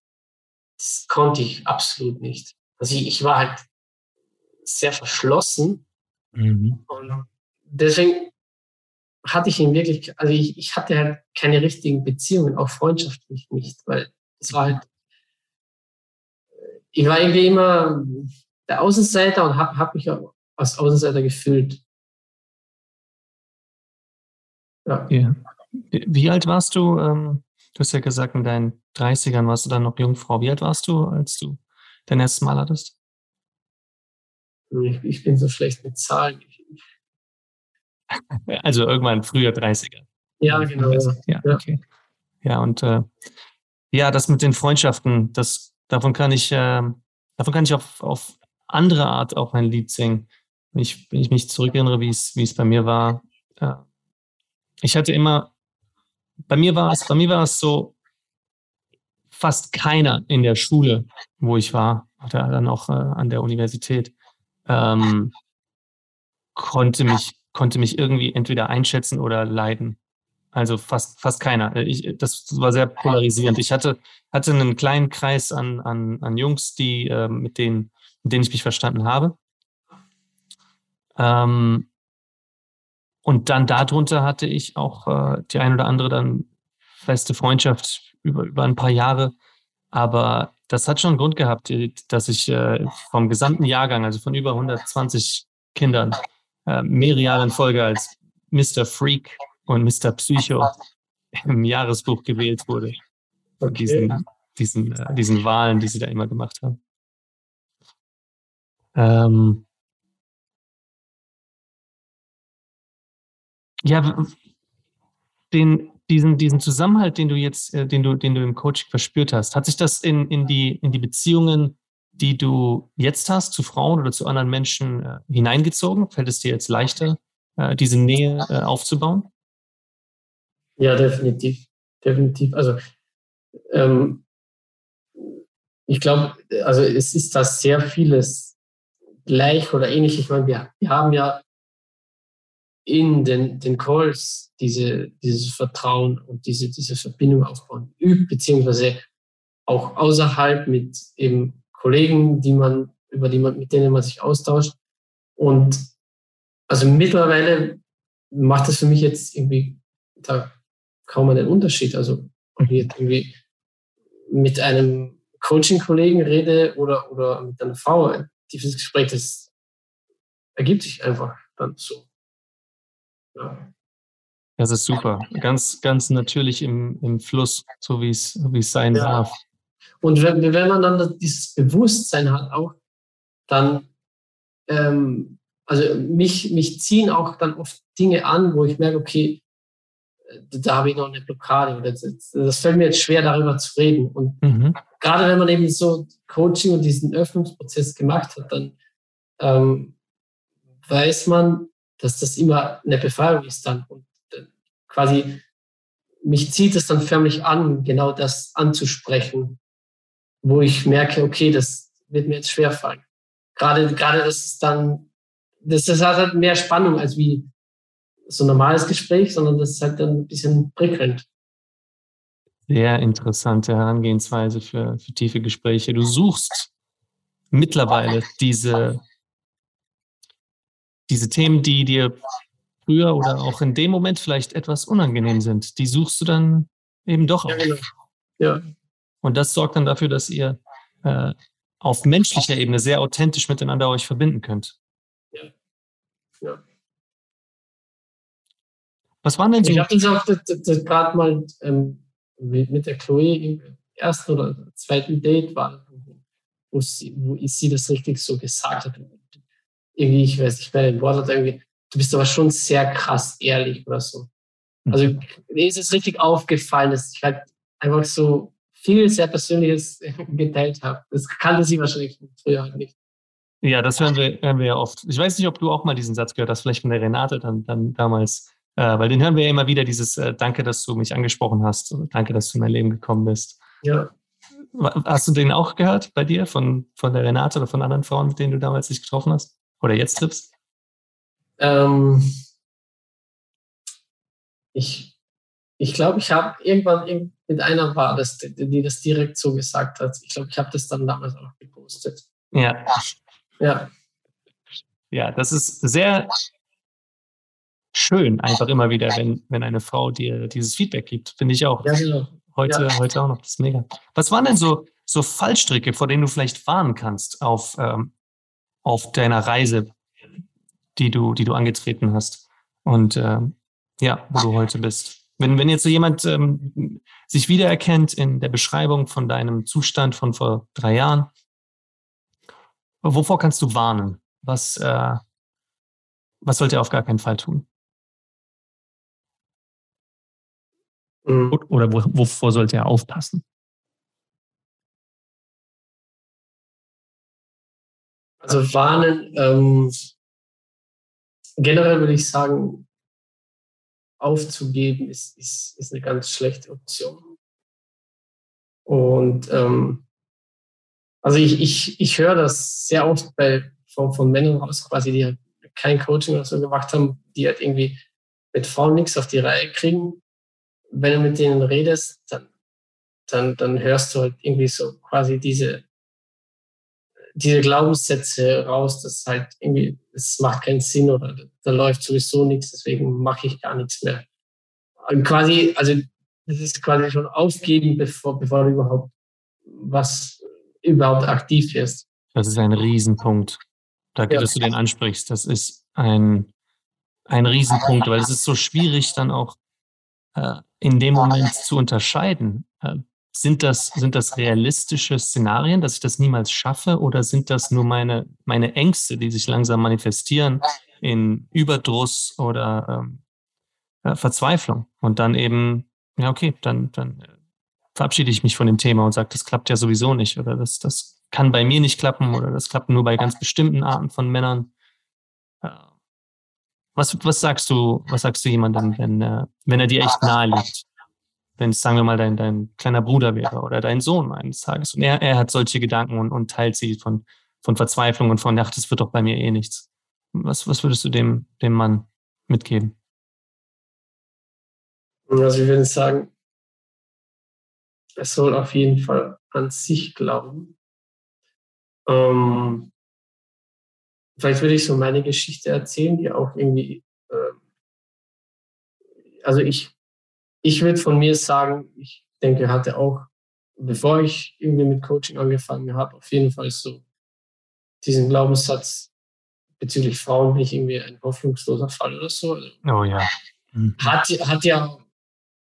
das konnte ich absolut nicht. Also ich, ich war halt sehr verschlossen mhm. und deswegen hatte ich ihn wirklich, also ich, ich hatte halt keine richtigen Beziehungen, auch freundschaftlich nicht, weil es war halt, ich war irgendwie immer der Außenseiter und habe hab mich auch als Außenseiter gefühlt. Ja. ja. Wie alt warst du? Ähm, du hast ja gesagt, in deinen 30ern warst du dann noch Jungfrau. Wie alt warst du, als du dein erstes Mal hattest? Ich, ich bin so schlecht mit Zahlen. Also irgendwann früher 30er. Ja, genau. Ja, okay. Ja, und äh, ja, das mit den Freundschaften, das, davon kann ich, äh, davon kann ich auf, auf andere Art auch ein Lied singen. Wenn ich, wenn ich mich zurückerinnere, wie es, wie es bei mir war. Äh, ich hatte immer, bei mir war es, bei mir war es so, fast keiner in der Schule, wo ich war, oder dann auch äh, an der Universität, ähm, konnte mich, konnte mich irgendwie entweder einschätzen oder leiden. Also fast, fast keiner. Ich, das war sehr polarisierend. Ich hatte, hatte einen kleinen Kreis an, an, an Jungs, die, äh, mit, denen, mit denen ich mich verstanden habe. Ähm, und dann darunter hatte ich auch äh, die ein oder andere dann feste Freundschaft über, über ein paar Jahre. Aber das hat schon einen Grund gehabt, dass ich äh, vom gesamten Jahrgang, also von über 120 Kindern, äh, mehrere Jahre in Folge als Mr. Freak und Mr. Psycho im Jahresbuch gewählt wurde. Okay. Diesen, diesen, äh, diesen Wahlen, die sie da immer gemacht haben. Ähm, ja, den, diesen, diesen Zusammenhalt, den du jetzt, äh, den du, den du im Coaching verspürt hast, hat sich das in, in, die, in die Beziehungen, die du jetzt hast, zu Frauen oder zu anderen Menschen äh, hineingezogen? Fällt es dir jetzt leichter, äh, diese Nähe äh, aufzubauen? Ja, definitiv. Definitiv. Also ähm, ich glaube, also es ist da sehr vieles gleich oder ähnlich. Ich meine, wir, wir haben ja in den, den Calls diese, dieses Vertrauen und diese, diese Verbindung aufbauen beziehungsweise auch außerhalb mit eben Kollegen, die man, über die man, mit denen man sich austauscht. Und also mittlerweile macht das für mich jetzt irgendwie da kaum einen Unterschied. Also ob ich jetzt irgendwie mit einem Coaching-Kollegen rede oder, oder mit einer Frau, ein tiefes Gespräch, das ergibt sich einfach dann so. Ja. Das ist super. Ganz, ganz natürlich im, im Fluss, so wie es, wie es sein ja. darf. Und wenn, wenn man dann dieses Bewusstsein hat, auch dann, ähm, also mich, mich ziehen auch dann oft Dinge an, wo ich merke, okay, da habe ich noch eine Blockade. Das, das fällt mir jetzt schwer, darüber zu reden. Und mhm. gerade wenn man eben so Coaching und diesen Öffnungsprozess gemacht hat, dann ähm, weiß man, dass das immer eine Befreiung ist dann. Und äh, quasi mich zieht es dann förmlich an, genau das anzusprechen, wo ich merke, okay, das wird mir jetzt schwerfallen. Gerade, gerade das ist dann, das, das hat halt mehr Spannung als wie so ein normales Gespräch, sondern das ist halt dann ein bisschen prickelnd. Sehr interessante Herangehensweise für, für tiefe Gespräche. Du suchst mittlerweile diese diese Themen, die dir früher oder auch in dem Moment vielleicht etwas unangenehm sind, die suchst du dann eben doch ja, Genau. Ja. Und das sorgt dann dafür, dass ihr äh, auf menschlicher Ebene sehr authentisch miteinander euch verbinden könnt. Ja. ja. Was waren denn so? Ich habe das auch gerade mal ähm, mit der Chloe im ersten oder zweiten Date war, wo, sie, wo sie das richtig so gesagt hat. Irgendwie, ich weiß nicht mehr den Wort, hat irgendwie, du bist aber schon sehr krass ehrlich oder so. Also mhm. mir ist es richtig aufgefallen, dass ich halt einfach so viel sehr Persönliches geteilt habe. Das kannte sie wahrscheinlich früher halt nicht. Ja, das hören wir, hören wir ja oft. Ich weiß nicht, ob du auch mal diesen Satz gehört hast, vielleicht von der Renate dann, dann damals. Äh, weil den hören wir ja immer wieder, dieses äh, Danke, dass du mich angesprochen hast. Danke, dass du in mein Leben gekommen bist. Ja. Hast du den auch gehört bei dir, von, von der Renate oder von anderen Frauen, mit denen du damals dich getroffen hast? Oder jetzt triffst? Ähm, ich ich glaube, ich habe irgendwann mit einer war das, die, die das direkt so gesagt hat. Ich glaube, ich habe das dann damals auch gepostet. Ja. Ja. Ja, das ist sehr schön, einfach immer wieder, wenn, wenn eine Frau dir dieses Feedback gibt. Finde ich auch. Ja, genau. Heute, ja. heute auch noch. Das ist mega. Was waren denn so, so Fallstricke, vor denen du vielleicht fahren kannst auf, ähm, auf deiner Reise, die du, die du angetreten hast? Und ähm, ja, wo du heute bist? Wenn, wenn jetzt so jemand ähm, sich wiedererkennt in der Beschreibung von deinem Zustand von vor drei Jahren, wovor kannst du warnen? Was, äh, was sollte er auf gar keinen Fall tun? Mhm. Oder wo, wovor sollte er aufpassen? Also warnen, ähm, generell würde ich sagen, aufzugeben, ist, ist, ist eine ganz schlechte Option. Und ähm, also ich, ich, ich höre das sehr oft bei, von, von Männern raus, quasi, die halt kein Coaching oder so gemacht haben, die halt irgendwie mit Frauen nichts auf die Reihe kriegen. Wenn du mit denen redest, dann, dann, dann hörst du halt irgendwie so quasi diese diese Glaubenssätze raus, dass halt irgendwie, es macht keinen Sinn oder da läuft sowieso nichts, deswegen mache ich gar nichts mehr. Und quasi, also das ist quasi schon aufgeben, bevor, bevor du überhaupt was überhaupt aktiv wirst. Das ist ein Riesenpunkt. Danke, ja. dass du den ansprichst. Das ist ein, ein Riesenpunkt, weil es ist so schwierig, dann auch äh, in dem Moment zu unterscheiden. Äh, sind das, sind das realistische Szenarien, dass ich das niemals schaffe oder sind das nur meine, meine Ängste, die sich langsam manifestieren in Überdruss oder ähm, Verzweiflung? Und dann eben, ja, okay, dann, dann äh, verabschiede ich mich von dem Thema und sage, das klappt ja sowieso nicht oder das, das kann bei mir nicht klappen oder das klappt nur bei ganz bestimmten Arten von Männern. Was, was sagst du, was sagst du jemandem, wenn, äh, wenn er dir echt nahe liegt? Wenn es, sagen wir mal, dein, dein kleiner Bruder wäre oder dein Sohn eines Tages. Und er, er hat solche Gedanken und, und teilt sie von, von Verzweiflung und von, ach, das wird doch bei mir eh nichts. Was, was würdest du dem, dem Mann mitgeben? Also ich würde sagen, er soll auf jeden Fall an sich glauben. Ähm, vielleicht würde ich so meine Geschichte erzählen, die auch irgendwie, äh, also ich ich würde von mir sagen, ich denke, hatte auch, bevor ich irgendwie mit Coaching angefangen habe, auf jeden Fall so diesen Glaubenssatz bezüglich Frauen bin ich irgendwie ein hoffnungsloser Fall oder so. Also oh ja. Mhm. Hat, hat ja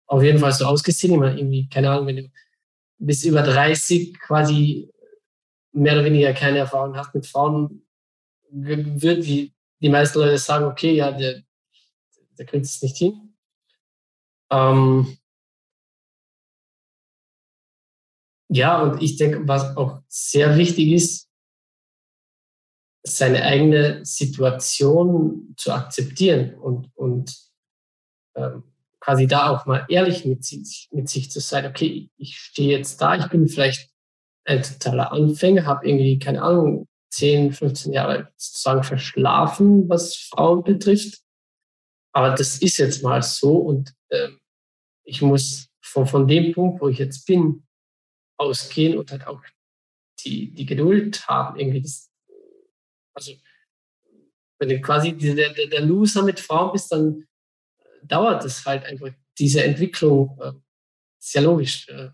auf jeden Fall so ausgesehen. Ich meine, irgendwie, keine Ahnung, wenn du bis über 30 quasi mehr oder weniger keine Erfahrung hast mit Frauen, wird die, die meisten Leute sagen, okay, ja, der, der kriegt es nicht hin. Ähm, ja, und ich denke, was auch sehr wichtig ist, seine eigene Situation zu akzeptieren und, und ähm, quasi da auch mal ehrlich mit sich, mit sich zu sein. Okay, ich stehe jetzt da, ich bin vielleicht ein totaler Anfänger, habe irgendwie, keine Ahnung, 10, 15 Jahre sozusagen verschlafen, was Frauen betrifft. Aber das ist jetzt mal so und ähm, ich muss von, von dem Punkt, wo ich jetzt bin, ausgehen und halt auch die, die Geduld haben, irgendwie das, also wenn du quasi der, der, der Loser mit Frauen bist, dann dauert es halt einfach, diese Entwicklung, äh, ist ja logisch. Äh,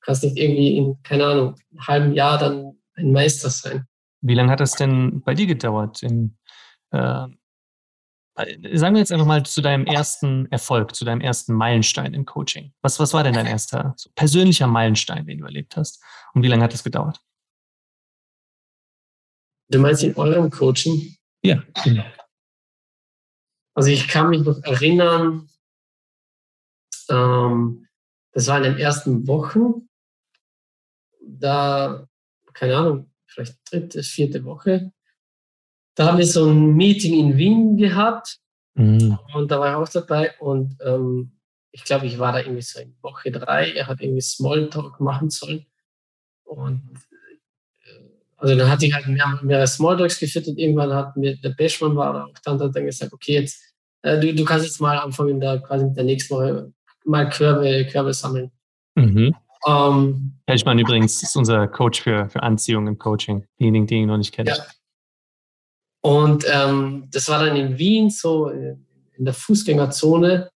kannst nicht irgendwie in, keine Ahnung, einem halben Jahr dann ein Meister sein. Wie lange hat das denn bei dir gedauert? In, äh, sagen wir jetzt einfach mal zu deinem ersten Erfolg, zu deinem ersten Meilenstein im Coaching. Was, was war denn dein erster so persönlicher Meilenstein, den du erlebt hast? Und wie lange hat das gedauert? Du meinst in eurem Coaching? Ja, genau. Also ich kann mich noch erinnern, ähm, das war in den ersten Wochen, da, keine Ahnung, vielleicht dritte, vierte Woche, da haben wir so ein Meeting in Wien gehabt mhm. und da war ich auch dabei und ähm, ich glaube, ich war da irgendwie so in Woche drei, er hat irgendwie Smalltalk machen sollen und äh, also dann hatte ich halt mehr, mehrere Smalltalks geführt und irgendwann hat mir der Bashman war auch dann, hat dann gesagt, okay, jetzt äh, du, du kannst jetzt mal anfangen, da quasi mit der nächsten Woche mal Körbe, Körbe sammeln. Mhm. Ähm, Helschmann übrigens ist unser Coach für, für Anziehung im Coaching, diejenigen, die ihn noch nicht kennen. Ja. Und ähm, das war dann in Wien, so in der Fußgängerzone.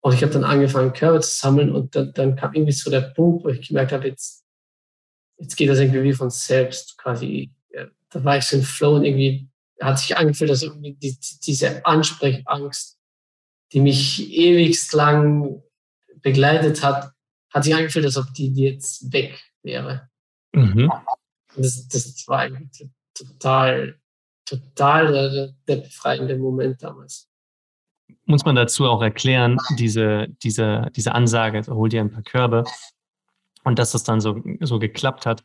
Und ich habe dann angefangen, Körbe zu sammeln. Und dann, dann kam irgendwie so der Punkt, wo ich gemerkt habe, jetzt, jetzt geht das irgendwie wie von selbst quasi. Ja, da war ich so im Flow und irgendwie hat sich angefühlt, dass irgendwie die, diese Ansprechangst, die mich ewigst lang begleitet hat, hat sich angefühlt, als ob die, die jetzt weg wäre. Mhm. Das, das war total, total der, der befreiende Moment damals. Muss man dazu auch erklären, diese, diese, diese Ansage, hol dir ein paar Körbe und dass das dann so, so geklappt hat.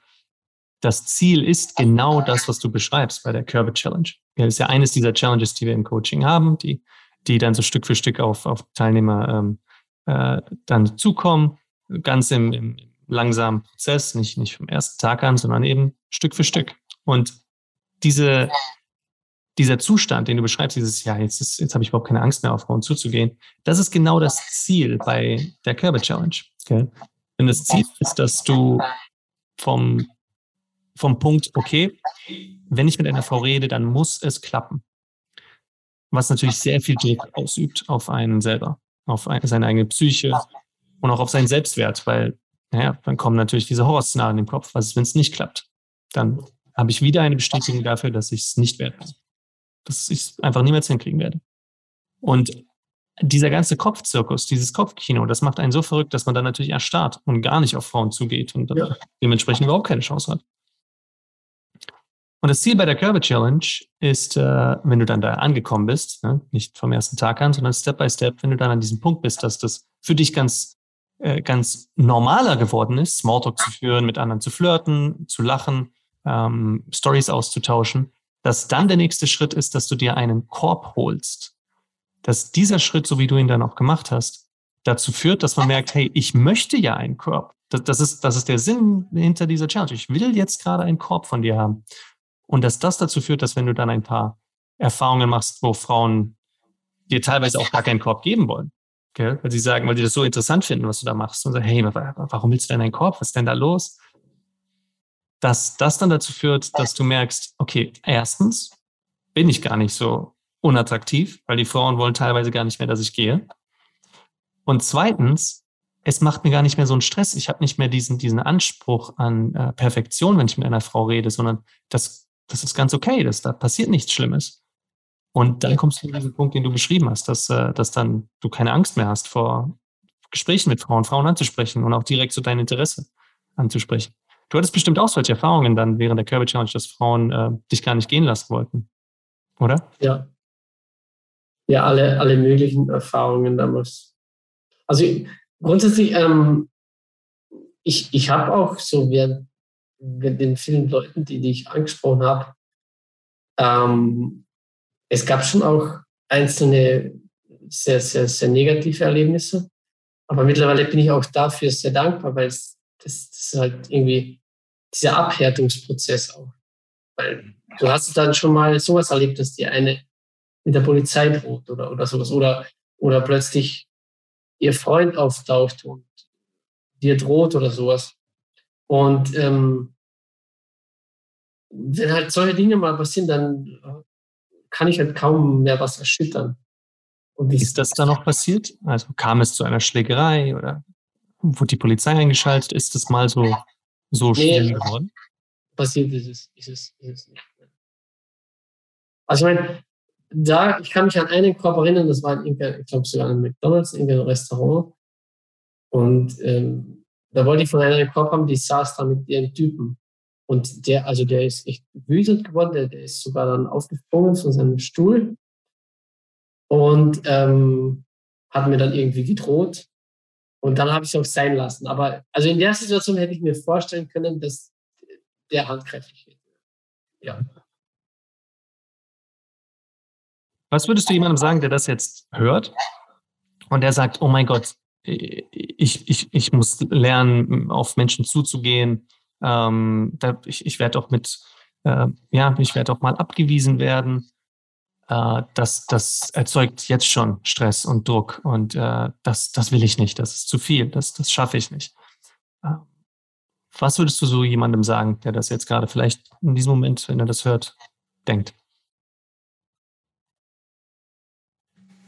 Das Ziel ist genau das, was du beschreibst bei der Körbe Challenge. Das ist ja eines dieser Challenges, die wir im Coaching haben, die, die dann so Stück für Stück auf, auf Teilnehmer ähm, äh, dann zukommen, ganz im, im langsamen Prozess, nicht, nicht vom ersten Tag an, sondern eben Stück für Stück. Und diese, dieser Zustand, den du beschreibst, dieses, ja, jetzt, ist, jetzt habe ich überhaupt keine Angst mehr, auf Frauen zuzugehen, das ist genau das Ziel bei der Körbe Challenge. Okay? Denn das Ziel ist, dass du vom, vom Punkt, okay, wenn ich mit einer Frau rede, dann muss es klappen. Was natürlich sehr viel Druck ausübt auf einen selber, auf seine eigene Psyche und auch auf seinen Selbstwert, weil, naja, dann kommen natürlich diese Horrorszenarien im Kopf. Was ist, wenn es nicht klappt? Dann habe ich wieder eine Bestätigung dafür, dass ich es nicht werde. Dass ich es einfach niemals hinkriegen werde. Und dieser ganze Kopfzirkus, dieses Kopfkino, das macht einen so verrückt, dass man dann natürlich erstarrt und gar nicht auf Frauen zugeht und ja. dementsprechend überhaupt keine Chance hat. Und das Ziel bei der Körbe Challenge ist, äh, wenn du dann da angekommen bist, ne, nicht vom ersten Tag an, sondern Step by Step, wenn du dann an diesem Punkt bist, dass das für dich ganz, äh, ganz normaler geworden ist, Smalltalk zu führen, mit anderen zu flirten, zu lachen, ähm, Stories auszutauschen, dass dann der nächste Schritt ist, dass du dir einen Korb holst. Dass dieser Schritt, so wie du ihn dann auch gemacht hast, dazu führt, dass man merkt, hey, ich möchte ja einen Korb. Das, das, ist, das ist der Sinn hinter dieser Challenge. Ich will jetzt gerade einen Korb von dir haben. Und dass das dazu führt, dass wenn du dann ein paar Erfahrungen machst, wo Frauen dir teilweise auch gar keinen Korb geben wollen, gell? weil sie sagen, weil sie das so interessant finden, was du da machst und sagen, hey, warum willst du denn einen Korb? Was ist denn da los? Dass das dann dazu führt, dass du merkst, okay, erstens bin ich gar nicht so unattraktiv, weil die Frauen wollen teilweise gar nicht mehr, dass ich gehe. Und zweitens, es macht mir gar nicht mehr so einen Stress. Ich habe nicht mehr diesen, diesen Anspruch an äh, Perfektion, wenn ich mit einer Frau rede, sondern das das ist ganz okay, das, da passiert nichts Schlimmes. Und dann kommst du zu diesem Punkt, den du beschrieben hast, dass, äh, dass dann du keine Angst mehr hast vor Gesprächen mit Frauen, Frauen anzusprechen und auch direkt so dein Interesse anzusprechen. Du hattest bestimmt auch solche Erfahrungen dann während der Kirby Challenge, dass Frauen äh, dich gar nicht gehen lassen wollten, oder? Ja. Ja, alle, alle möglichen Erfahrungen damals. Also grundsätzlich, ähm, ich, ich habe auch so während den vielen Leuten, die, die ich angesprochen habe, ähm, es gab schon auch einzelne sehr, sehr, sehr negative Erlebnisse. Aber mittlerweile bin ich auch dafür sehr dankbar, weil es, das, das ist halt irgendwie dieser Abhärtungsprozess auch. Weil du hast dann schon mal sowas erlebt, dass dir eine mit der Polizei droht oder, oder sowas. Oder, oder plötzlich ihr Freund auftaucht und dir droht oder sowas. Und ähm, wenn halt solche Dinge mal passieren, dann äh, kann ich halt kaum mehr was erschüttern. Und ist das dann noch passiert? Also kam es zu einer Schlägerei oder wurde die Polizei eingeschaltet? Ist das mal so, so nee, schlimm geworden? Passiert ist es, ist es, ist es nicht. Also ich meine, da, ich kann mich an einen Korb erinnern, das war in, ich glaube sogar ein McDonalds, in einem Restaurant. Und ähm, da wollte ich von einer Korb haben, die saß da mit ihren Typen. Und der, also der ist echt wütend geworden, der, der ist sogar dann aufgesprungen von seinem Stuhl und ähm, hat mir dann irgendwie gedroht. Und dann habe ich es auch sein lassen. Aber also in der Situation hätte ich mir vorstellen können, dass der handgreiflich wird. Ja. Was würdest du jemandem sagen, der das jetzt hört und der sagt, oh mein Gott, ich, ich, ich muss lernen, auf Menschen zuzugehen. Ähm, ich ich werde auch mit, äh, ja, ich werde auch mal abgewiesen werden. Äh, das, das erzeugt jetzt schon Stress und Druck und äh, das, das will ich nicht. Das ist zu viel. Das, das schaffe ich nicht. Äh, was würdest du so jemandem sagen, der das jetzt gerade vielleicht in diesem Moment, wenn er das hört, denkt?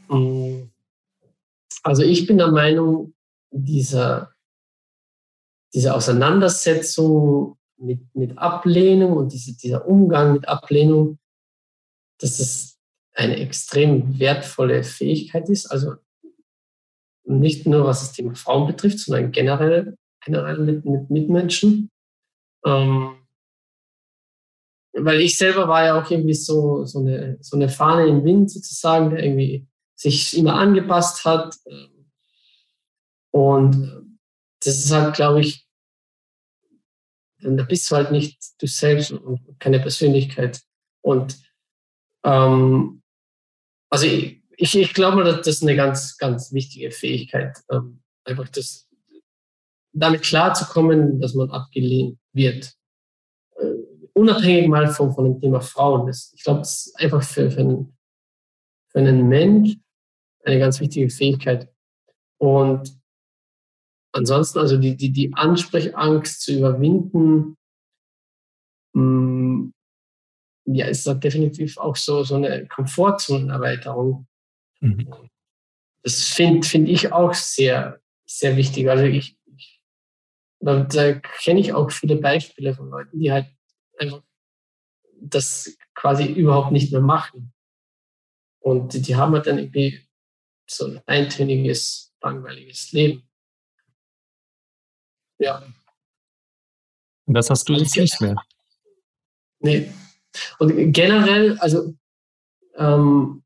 Mm. Also ich bin der Meinung, dieser, diese Auseinandersetzung mit, mit Ablehnung und diese, dieser Umgang mit Ablehnung, dass es eine extrem wertvolle Fähigkeit ist. Also nicht nur was das Thema Frauen betrifft, sondern generell, generell mit, mit Mitmenschen. Ähm, weil ich selber war ja auch irgendwie so, so, eine, so eine Fahne im Wind sozusagen, der irgendwie sich immer angepasst hat. Und das ist halt, glaube ich, da bist du halt nicht du selbst und keine Persönlichkeit. Und ähm, also ich, ich, ich glaube, das ist eine ganz, ganz wichtige Fähigkeit, ähm, einfach das, damit klarzukommen, dass man abgelehnt wird. Äh, unabhängig mal von, von dem Thema Frauen. Das, ich glaube, das ist einfach für, für, einen, für einen Mensch eine ganz wichtige Fähigkeit. Und ansonsten, also die, die, die Ansprechangst zu überwinden, mh, mm, ja, ist da definitiv auch so, so eine Komfortzonenerweiterung. Mhm. Das finde find ich auch sehr, sehr wichtig. Also ich, ich da, da kenne ich auch viele Beispiele von Leuten, die halt einfach das quasi überhaupt nicht mehr machen. Und die, die haben halt dann irgendwie so ein eintöniges, langweiliges Leben. Ja. Und das hast du jetzt nicht mehr. Nee. Und generell, also ähm,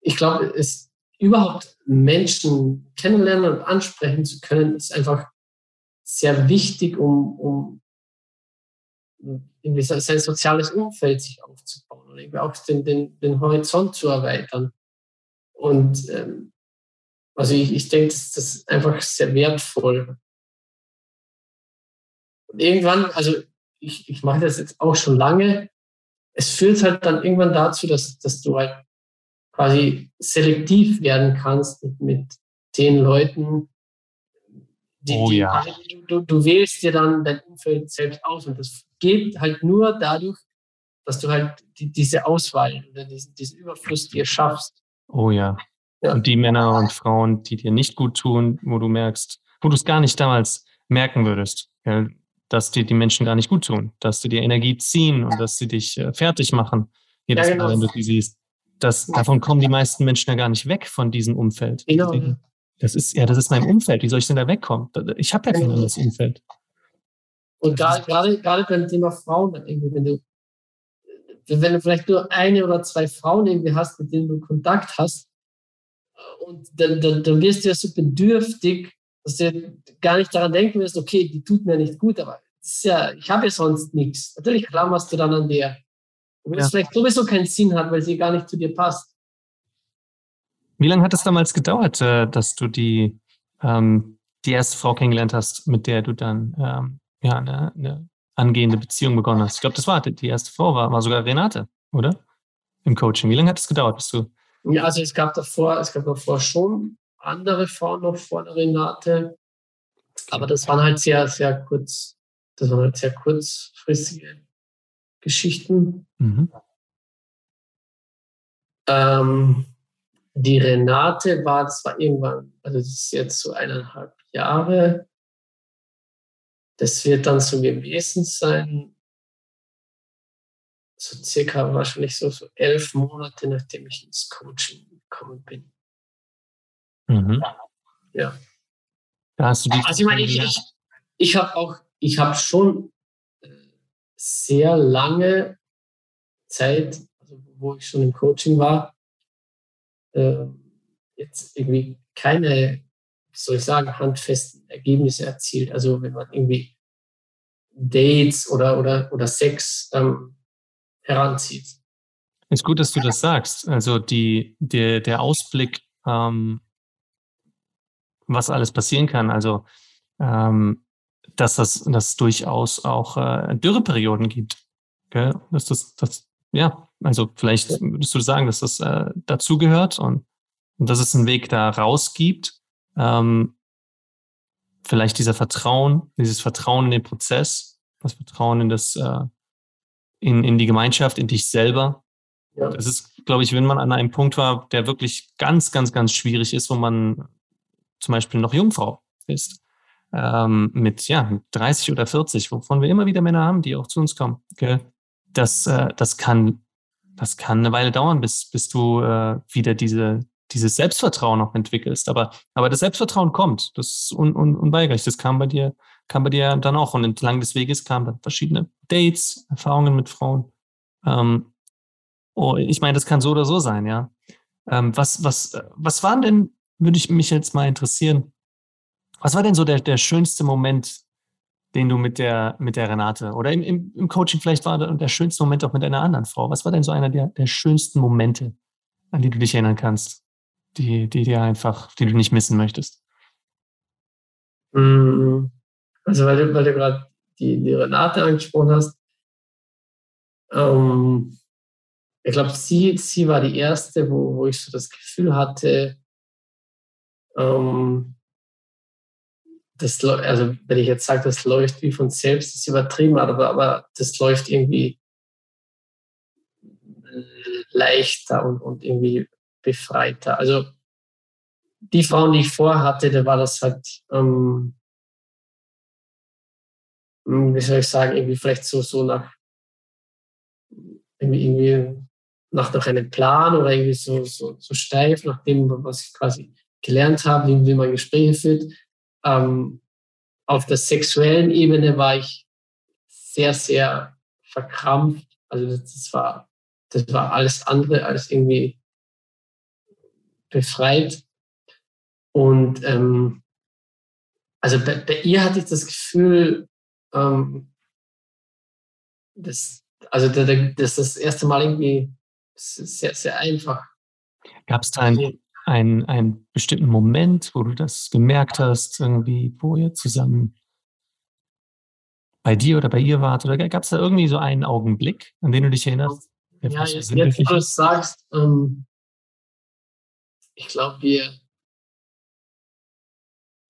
ich glaube, es überhaupt Menschen kennenlernen und ansprechen zu können, ist einfach sehr wichtig, um, um irgendwie sein soziales Umfeld sich aufzubauen und irgendwie auch den, den, den Horizont zu erweitern. Und ähm, also ich, ich denke, das, das ist einfach sehr wertvoll. Und irgendwann, also ich, ich mache das jetzt auch schon lange, es führt halt dann irgendwann dazu, dass, dass du halt quasi selektiv werden kannst mit, mit den Leuten, die, oh, ja. Also du, du wählst dir dann dein Umfeld selbst aus und das geht halt nur dadurch, dass du halt die, diese Auswahl oder diesen, diesen Überfluss dir schaffst. Oh ja. ja. Und die Männer und Frauen, die dir nicht gut tun, wo du merkst, wo du es gar nicht damals merken würdest, dass dir die Menschen gar nicht gut tun, dass sie dir Energie ziehen und dass sie dich äh, fertig machen, jedes ja, genau. Mal, wenn du sie siehst. Das, davon kommen die meisten Menschen ja gar nicht weg von diesem Umfeld. Genau. Das ist, ja, das ist mein Umfeld. Wie soll ich denn da wegkommen? Ich habe ja kein anderes Umfeld. Und gerade, gerade beim Thema Frauen, wenn du wenn du vielleicht nur eine oder zwei Frauen irgendwie hast, mit denen du Kontakt hast, und dann, dann, dann wirst du ja so bedürftig, dass du gar nicht daran denken wirst, okay, die tut mir nicht gut, aber ja, ich habe ja sonst nichts. Natürlich klammerst du dann an der. Wo ja. es vielleicht sowieso keinen Sinn hat, weil sie gar nicht zu dir passt. Wie lange hat es damals gedauert, äh, dass du die, ähm, die erste Frau kennengelernt hast, mit der du dann ähm, ja, eine, eine angehende Beziehung begonnen hast. Ich glaube, das war die erste Frau, war, war sogar Renate, oder? Im Coaching. Wie lange hat es gedauert, bis du? Ja, also es gab davor, es gab davor schon andere Frauen noch vor der Renate, aber das waren halt sehr, sehr kurz, das waren halt sehr kurzfristige Geschichten. Mhm. Ähm, die Renate war, das war irgendwann, also das ist jetzt so eineinhalb Jahre. Das wird dann so gewesen sein, so circa wahrscheinlich so, so elf Monate, nachdem ich ins Coaching gekommen bin. Mhm. Ja. Da hast du die Also ich meine, ich, ich, ich habe auch, ich habe schon äh, sehr lange Zeit, also wo ich schon im Coaching war, äh, jetzt irgendwie keine, soll ich sagen, handfesten Ergebnisse erzielt. Also wenn man irgendwie Dates oder, oder, oder Sex ähm, heranzieht. Ist gut, dass du das sagst. Also die, der, der Ausblick, ähm, was alles passieren kann. Also ähm, dass das dass durchaus auch äh, Dürreperioden gibt. Gell? Dass das, das, ja, also vielleicht würdest du sagen, dass das äh, dazugehört und, und dass es einen Weg da raus gibt. Ähm, vielleicht dieser Vertrauen, dieses Vertrauen in den Prozess, das Vertrauen in das, äh, in, in die Gemeinschaft, in dich selber. Ja. Das ist, glaube ich, wenn man an einem Punkt war, der wirklich ganz, ganz, ganz schwierig ist, wo man zum Beispiel noch Jungfrau ist, ähm, mit ja 30 oder 40, wovon wir immer wieder Männer haben, die auch zu uns kommen. Gell? Das, äh, das kann, das kann eine Weile dauern, bis, bis du äh, wieder diese, dieses Selbstvertrauen noch entwickelst. Aber, aber das Selbstvertrauen kommt. Das ist un, un, unweigerlich. Das kam bei dir, kam bei dir dann auch. Und entlang des Weges kamen dann verschiedene Dates, Erfahrungen mit Frauen. Ähm, oh, ich meine, das kann so oder so sein, ja. Ähm, was, was, was waren denn, würde ich mich jetzt mal interessieren, was war denn so der, der schönste Moment, den du mit der, mit der Renate oder im, im, Coaching vielleicht war der schönste Moment auch mit einer anderen Frau? Was war denn so einer der, der schönsten Momente, an die du dich erinnern kannst, die, die dir einfach, die du nicht missen möchtest? Mhm. Also, weil du, weil du gerade die, die Renate angesprochen hast, ähm, ich glaube, sie, sie war die erste, wo, wo ich so das Gefühl hatte, ähm, das, also wenn ich jetzt sage, das läuft wie von selbst, ist übertrieben, aber, aber das läuft irgendwie leichter und, und irgendwie befreiter. Also die Frauen, die ich vorhatte, da war das halt, ähm, wie soll ich sagen, irgendwie vielleicht so, so nach, irgendwie, irgendwie nach, nach einem Plan oder irgendwie so, so, so steif, nach dem, was ich quasi gelernt habe, wie, wie man Gespräche führt. Ähm, auf der sexuellen Ebene war ich sehr, sehr verkrampft. Also das war, das war alles andere als irgendwie befreit. Und ähm, also bei, bei, ihr hatte ich das Gefühl, ähm, das, also das ist das erste Mal irgendwie sehr, sehr einfach. Gab es da ein, einen, einen bestimmten Moment, wo du das gemerkt hast, irgendwie, wo ihr zusammen bei dir oder bei ihr wart? Oder gab es da irgendwie so einen Augenblick, an den du dich erinnerst? Ja, jetzt, jetzt wo du es sagst, ähm, ich glaube, wir,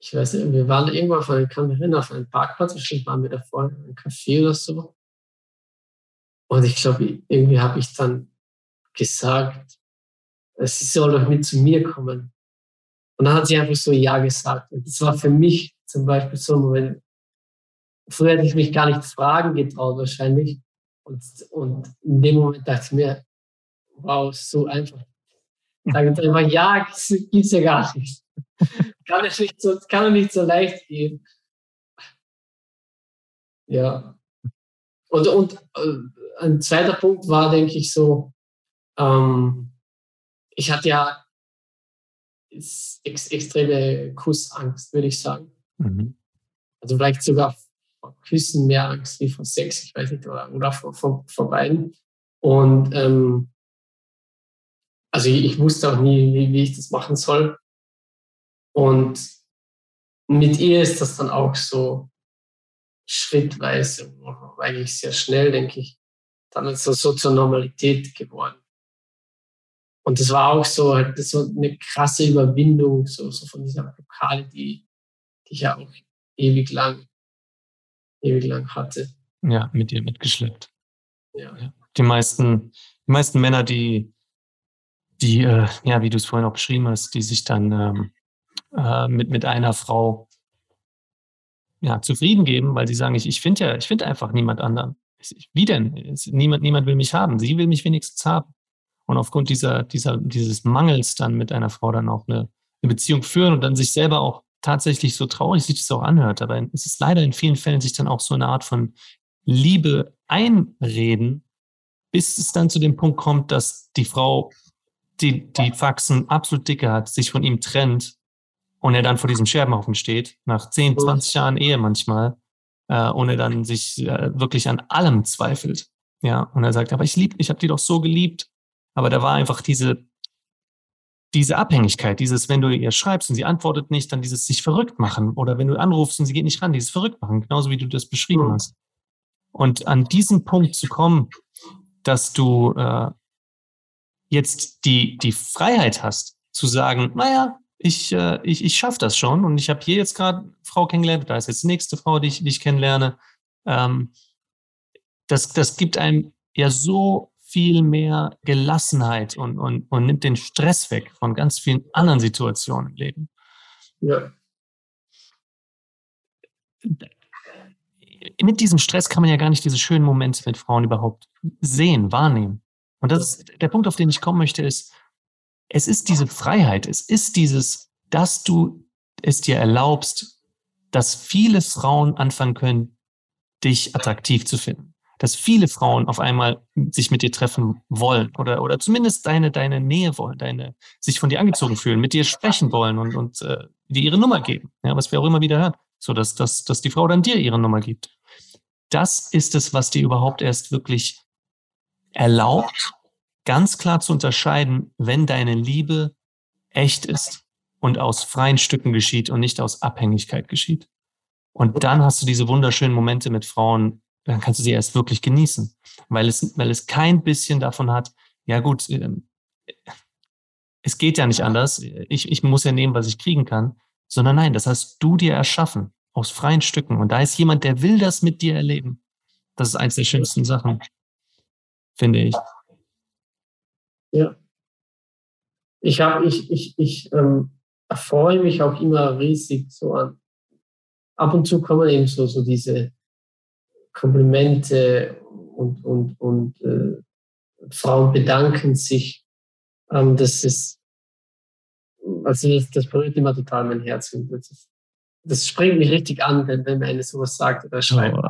ich weiß nicht, wir waren irgendwo auf einem, kann mich erinnern, auf einem Parkplatz, bestimmt waren wir davor in einem Café oder so. Und ich glaube, irgendwie habe ich dann gesagt, sie soll doch mit zu mir kommen. Und dann hat sie einfach so Ja gesagt. Und das war für mich zum Beispiel so ein Moment, früher hätte ich mich gar nicht fragen getraut wahrscheinlich. Und, und in dem Moment dachte ich mir, wow, so einfach. Sag jetzt einfach, ja, gibt's ja gar nicht. kann es nicht so, kann nicht so leicht gehen. Ja. Und, und äh, ein zweiter Punkt war, denke ich, so, ähm, ich hatte ja ex extreme Kussangst, würde ich sagen. Mhm. Also vielleicht sogar vor Küssen mehr Angst wie vor Sex, ich weiß nicht, oder, oder vor, vor, vor beiden. Und ähm, also ich, ich, wusste auch nie, wie, wie ich das machen soll. Und mit ihr ist das dann auch so schrittweise, eigentlich sehr schnell, denke ich, dann ist das so zur Normalität geworden. Und das war auch so, halt, das war eine krasse Überwindung, so, so von dieser Blockade, die, die ich ja auch ewig lang, ewig lang hatte. Ja, mit dir mitgeschleppt. Ja. ja. Die meisten, die meisten Männer, die, die, äh, ja, wie du es vorhin auch beschrieben hast, die sich dann ähm, äh, mit, mit einer Frau ja, zufrieden geben, weil sie sagen, ich, ich finde ja, ich finde einfach niemand anderen. Wie denn? Niemand, niemand will mich haben. Sie will mich wenigstens haben. Und aufgrund dieser, dieser, dieses Mangels dann mit einer Frau dann auch eine, eine Beziehung führen und dann sich selber auch tatsächlich so traurig sich das auch anhört. Aber es ist leider in vielen Fällen sich dann auch so eine Art von Liebe einreden, bis es dann zu dem Punkt kommt, dass die Frau die, die Faxen absolut dicke hat, sich von ihm trennt und er dann vor diesem Scherbenhaufen steht, nach 10, 20 Jahren Ehe manchmal, äh, und er dann sich äh, wirklich an allem zweifelt. Ja, und er sagt, aber ich lieb, ich habe die doch so geliebt. Aber da war einfach diese, diese Abhängigkeit, dieses, wenn du ihr schreibst und sie antwortet nicht, dann dieses sich verrückt machen. Oder wenn du anrufst und sie geht nicht ran, dieses verrückt machen, genauso wie du das beschrieben mhm. hast. Und an diesen Punkt zu kommen, dass du äh, jetzt die, die Freiheit hast, zu sagen, naja, ich, äh, ich, ich schaffe das schon und ich habe hier jetzt gerade Frau kennengelernt, da ist jetzt die nächste Frau, die ich, die ich kennenlerne. Ähm, das, das gibt einem ja so viel mehr Gelassenheit und, und, und nimmt den Stress weg von ganz vielen anderen Situationen im Leben. Ja. Mit diesem Stress kann man ja gar nicht diese schönen Momente mit Frauen überhaupt sehen, wahrnehmen. Und das ist der Punkt, auf den ich kommen möchte, ist, es ist diese Freiheit, es ist dieses, dass du es dir erlaubst, dass viele Frauen anfangen können, dich attraktiv zu finden. Dass viele Frauen auf einmal sich mit dir treffen wollen oder, oder zumindest deine, deine Nähe wollen, deine, sich von dir angezogen fühlen, mit dir sprechen wollen und, und äh, dir ihre Nummer geben. Ja, was wir auch immer wieder hören. So dass, dass, dass die Frau dann dir ihre Nummer gibt. Das ist es, was dir überhaupt erst wirklich erlaubt, ganz klar zu unterscheiden, wenn deine Liebe echt ist und aus freien Stücken geschieht und nicht aus Abhängigkeit geschieht. Und dann hast du diese wunderschönen Momente mit Frauen, dann kannst du sie erst wirklich genießen, weil es, weil es kein bisschen davon hat, ja gut, ähm, es geht ja nicht anders, ich, ich muss ja nehmen, was ich kriegen kann, sondern nein, das hast du dir erschaffen, aus freien Stücken. Und da ist jemand, der will das mit dir erleben. Das ist eins der schönsten Sachen, finde ich. Ja. Ich habe, ich, ich, ich ähm, erfreue mich auch immer riesig so an. Ab und zu kommen eben so, so diese Komplimente und, und, und äh, Frauen bedanken sich. Ähm, das ist, also das, das berührt immer total mein Herz. Und das, ist, das springt mich richtig an, wenn, wenn mir eine sowas sagt oder schreibt. Oh,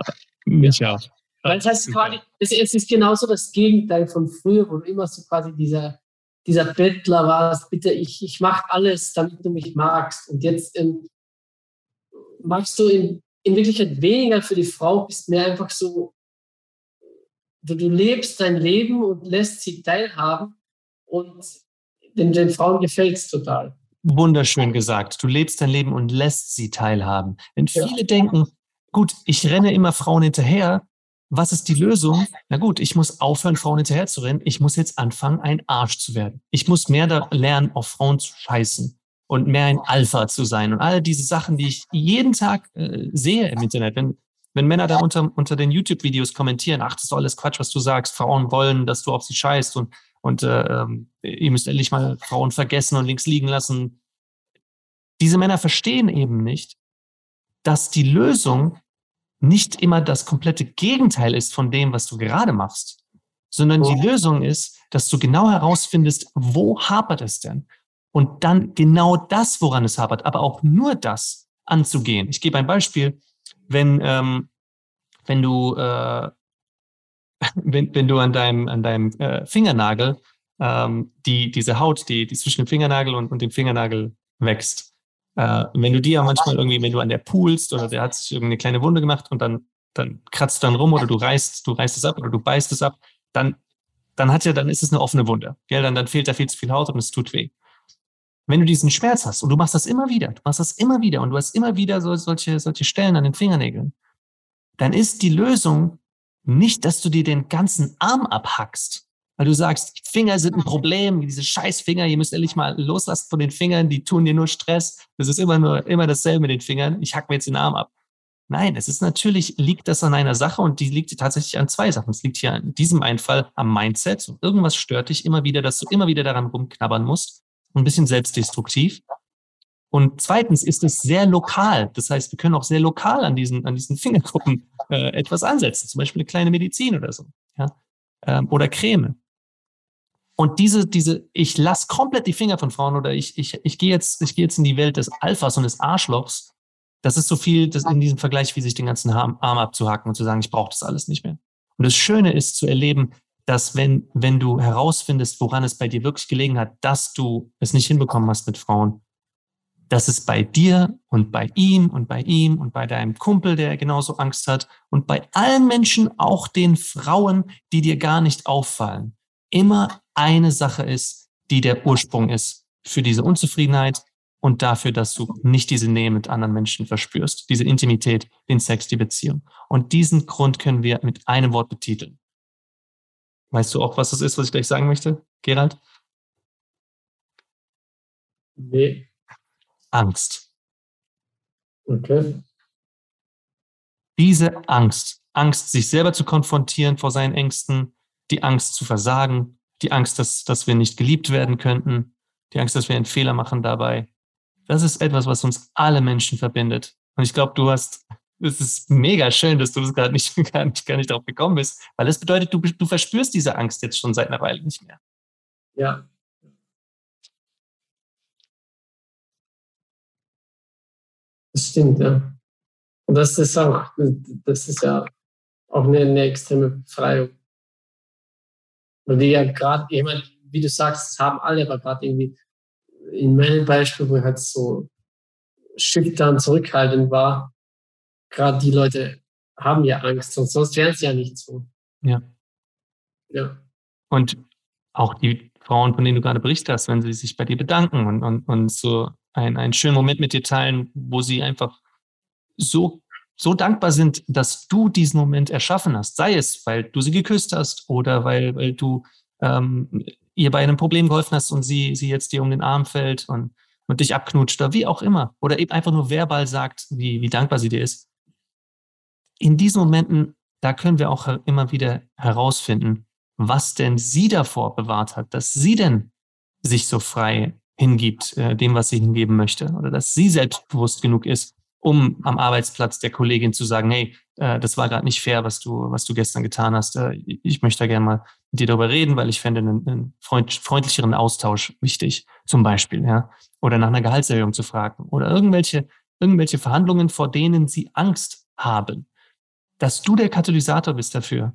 mich ja. auch. Weil es heißt quasi, es, es ist genauso das Gegenteil von früher, wo du immer so quasi dieser, dieser Bettler warst, bitte, ich, ich mache alles, damit du mich magst. Und jetzt ähm, machst du in, in Wirklichkeit weniger für die Frau, bist mehr einfach so, du, du lebst dein Leben und lässt sie teilhaben und den, den Frauen gefällt es total. Wunderschön gesagt. Du lebst dein Leben und lässt sie teilhaben. Denn viele ja. denken, gut, ich renne immer Frauen hinterher, was ist die Lösung? Na gut, ich muss aufhören, Frauen hinterher zu rennen. Ich muss jetzt anfangen, ein Arsch zu werden. Ich muss mehr da lernen, auf Frauen zu scheißen und mehr ein Alpha zu sein. Und all diese Sachen, die ich jeden Tag äh, sehe im Internet. Wenn, wenn Männer da unter, unter den YouTube-Videos kommentieren, ach, das ist alles Quatsch, was du sagst. Frauen wollen, dass du auf sie scheißt und, und äh, ähm, ihr müsst endlich mal Frauen vergessen und links liegen lassen. Diese Männer verstehen eben nicht, dass die Lösung nicht immer das komplette Gegenteil ist von dem, was du gerade machst, sondern die Lösung ist, dass du genau herausfindest, wo hapert es denn? Und dann genau das, woran es hapert, aber auch nur das anzugehen. Ich gebe ein Beispiel. Wenn, ähm, wenn du, äh, wenn, wenn du an deinem, an deinem äh, Fingernagel ähm, die, diese Haut, die, die zwischen dem Fingernagel und, und dem Fingernagel wächst, äh, wenn du die ja manchmal irgendwie, wenn du an der poolst oder der hat sich irgendeine kleine Wunde gemacht und dann, dann kratzt du dann rum oder du reißt, du reißt es ab oder du beißt es ab, dann, dann hat ja, dann ist es eine offene Wunde. Gell? Dann, dann fehlt da viel zu viel Haut und es tut weh. Wenn du diesen Schmerz hast und du machst das immer wieder, du machst das immer wieder und du hast immer wieder so, solche, solche Stellen an den Fingernägeln, dann ist die Lösung nicht, dass du dir den ganzen Arm abhackst, weil du sagst, Finger sind ein Problem, diese scheiß Finger, ihr müsst ehrlich mal loslassen von den Fingern, die tun dir nur Stress. Das ist immer nur, immer dasselbe mit den Fingern. Ich hack mir jetzt den Arm ab. Nein, es ist natürlich, liegt das an einer Sache und die liegt tatsächlich an zwei Sachen. Es liegt hier in diesem einen Fall am Mindset. Irgendwas stört dich immer wieder, dass du immer wieder daran rumknabbern musst. Ein bisschen selbstdestruktiv. Und zweitens ist es sehr lokal. Das heißt, wir können auch sehr lokal an diesen, an diesen Fingerkuppen äh, etwas ansetzen, zum Beispiel eine kleine Medizin oder so, ja, ähm, oder Creme. Und diese, diese, ich lasse komplett die Finger von Frauen oder ich, ich, ich gehe jetzt, ich gehe jetzt in die Welt des Alphas und des Arschlochs. Das ist so viel das in diesem Vergleich, wie sich den ganzen Arm abzuhacken und zu sagen, ich brauche das alles nicht mehr. Und das Schöne ist zu erleben, dass wenn, wenn du herausfindest, woran es bei dir wirklich gelegen hat, dass du es nicht hinbekommen hast mit Frauen, dass es bei dir und bei ihm und bei ihm und bei deinem Kumpel, der genauso Angst hat und bei allen Menschen, auch den Frauen, die dir gar nicht auffallen, immer eine Sache ist, die der Ursprung ist für diese Unzufriedenheit und dafür, dass du nicht diese Nähe mit anderen Menschen verspürst, diese Intimität, den Sex, die Beziehung. Und diesen Grund können wir mit einem Wort betiteln. Weißt du auch, was das ist, was ich gleich sagen möchte, Gerald? Nee. Angst. Okay. Diese Angst, Angst, sich selber zu konfrontieren vor seinen Ängsten, die Angst zu versagen, die Angst, dass, dass wir nicht geliebt werden könnten, die Angst, dass wir einen Fehler machen dabei. Das ist etwas, was uns alle Menschen verbindet. Und ich glaube, du hast, es ist mega schön, dass du das gerade nicht, gar nicht, gar nicht drauf gekommen bist, weil das bedeutet, du, du verspürst diese Angst jetzt schon seit einer Weile nicht mehr. Ja, Das stimmt, ja. Und das ist auch, das ist ja auch eine, eine extreme Befreiung. Weil die ja gerade, ich meine, wie du sagst, das haben alle, aber gerade irgendwie in meinem Beispiel, wo ich halt so schüchtern, zurückhaltend war, gerade die Leute haben ja Angst, und sonst wären sie ja nicht so. Ja. Ja. Und auch die Frauen, von denen du gerade berichtet hast, wenn sie sich bei dir bedanken und, und, und so ein, einen schönen Moment mit dir teilen, wo sie einfach so, so dankbar sind, dass du diesen Moment erschaffen hast. Sei es, weil du sie geküsst hast oder weil, weil du ähm, ihr bei einem Problem geholfen hast und sie, sie jetzt dir um den Arm fällt und, und dich abknutscht oder wie auch immer. Oder eben einfach nur verbal sagt, wie, wie dankbar sie dir ist. In diesen Momenten, da können wir auch immer wieder herausfinden, was denn sie davor bewahrt hat, dass sie denn sich so frei hingibt, äh, dem, was sie hingeben möchte. Oder dass sie selbstbewusst genug ist, um am Arbeitsplatz der Kollegin zu sagen, hey, äh, das war gerade nicht fair, was du, was du gestern getan hast. Äh, ich möchte da gerne mal mit dir darüber reden, weil ich fände einen, einen freund, freundlicheren Austausch wichtig, zum Beispiel, ja. Oder nach einer Gehaltserhöhung zu fragen. Oder irgendwelche, irgendwelche Verhandlungen, vor denen sie Angst haben. Dass du der Katalysator bist dafür.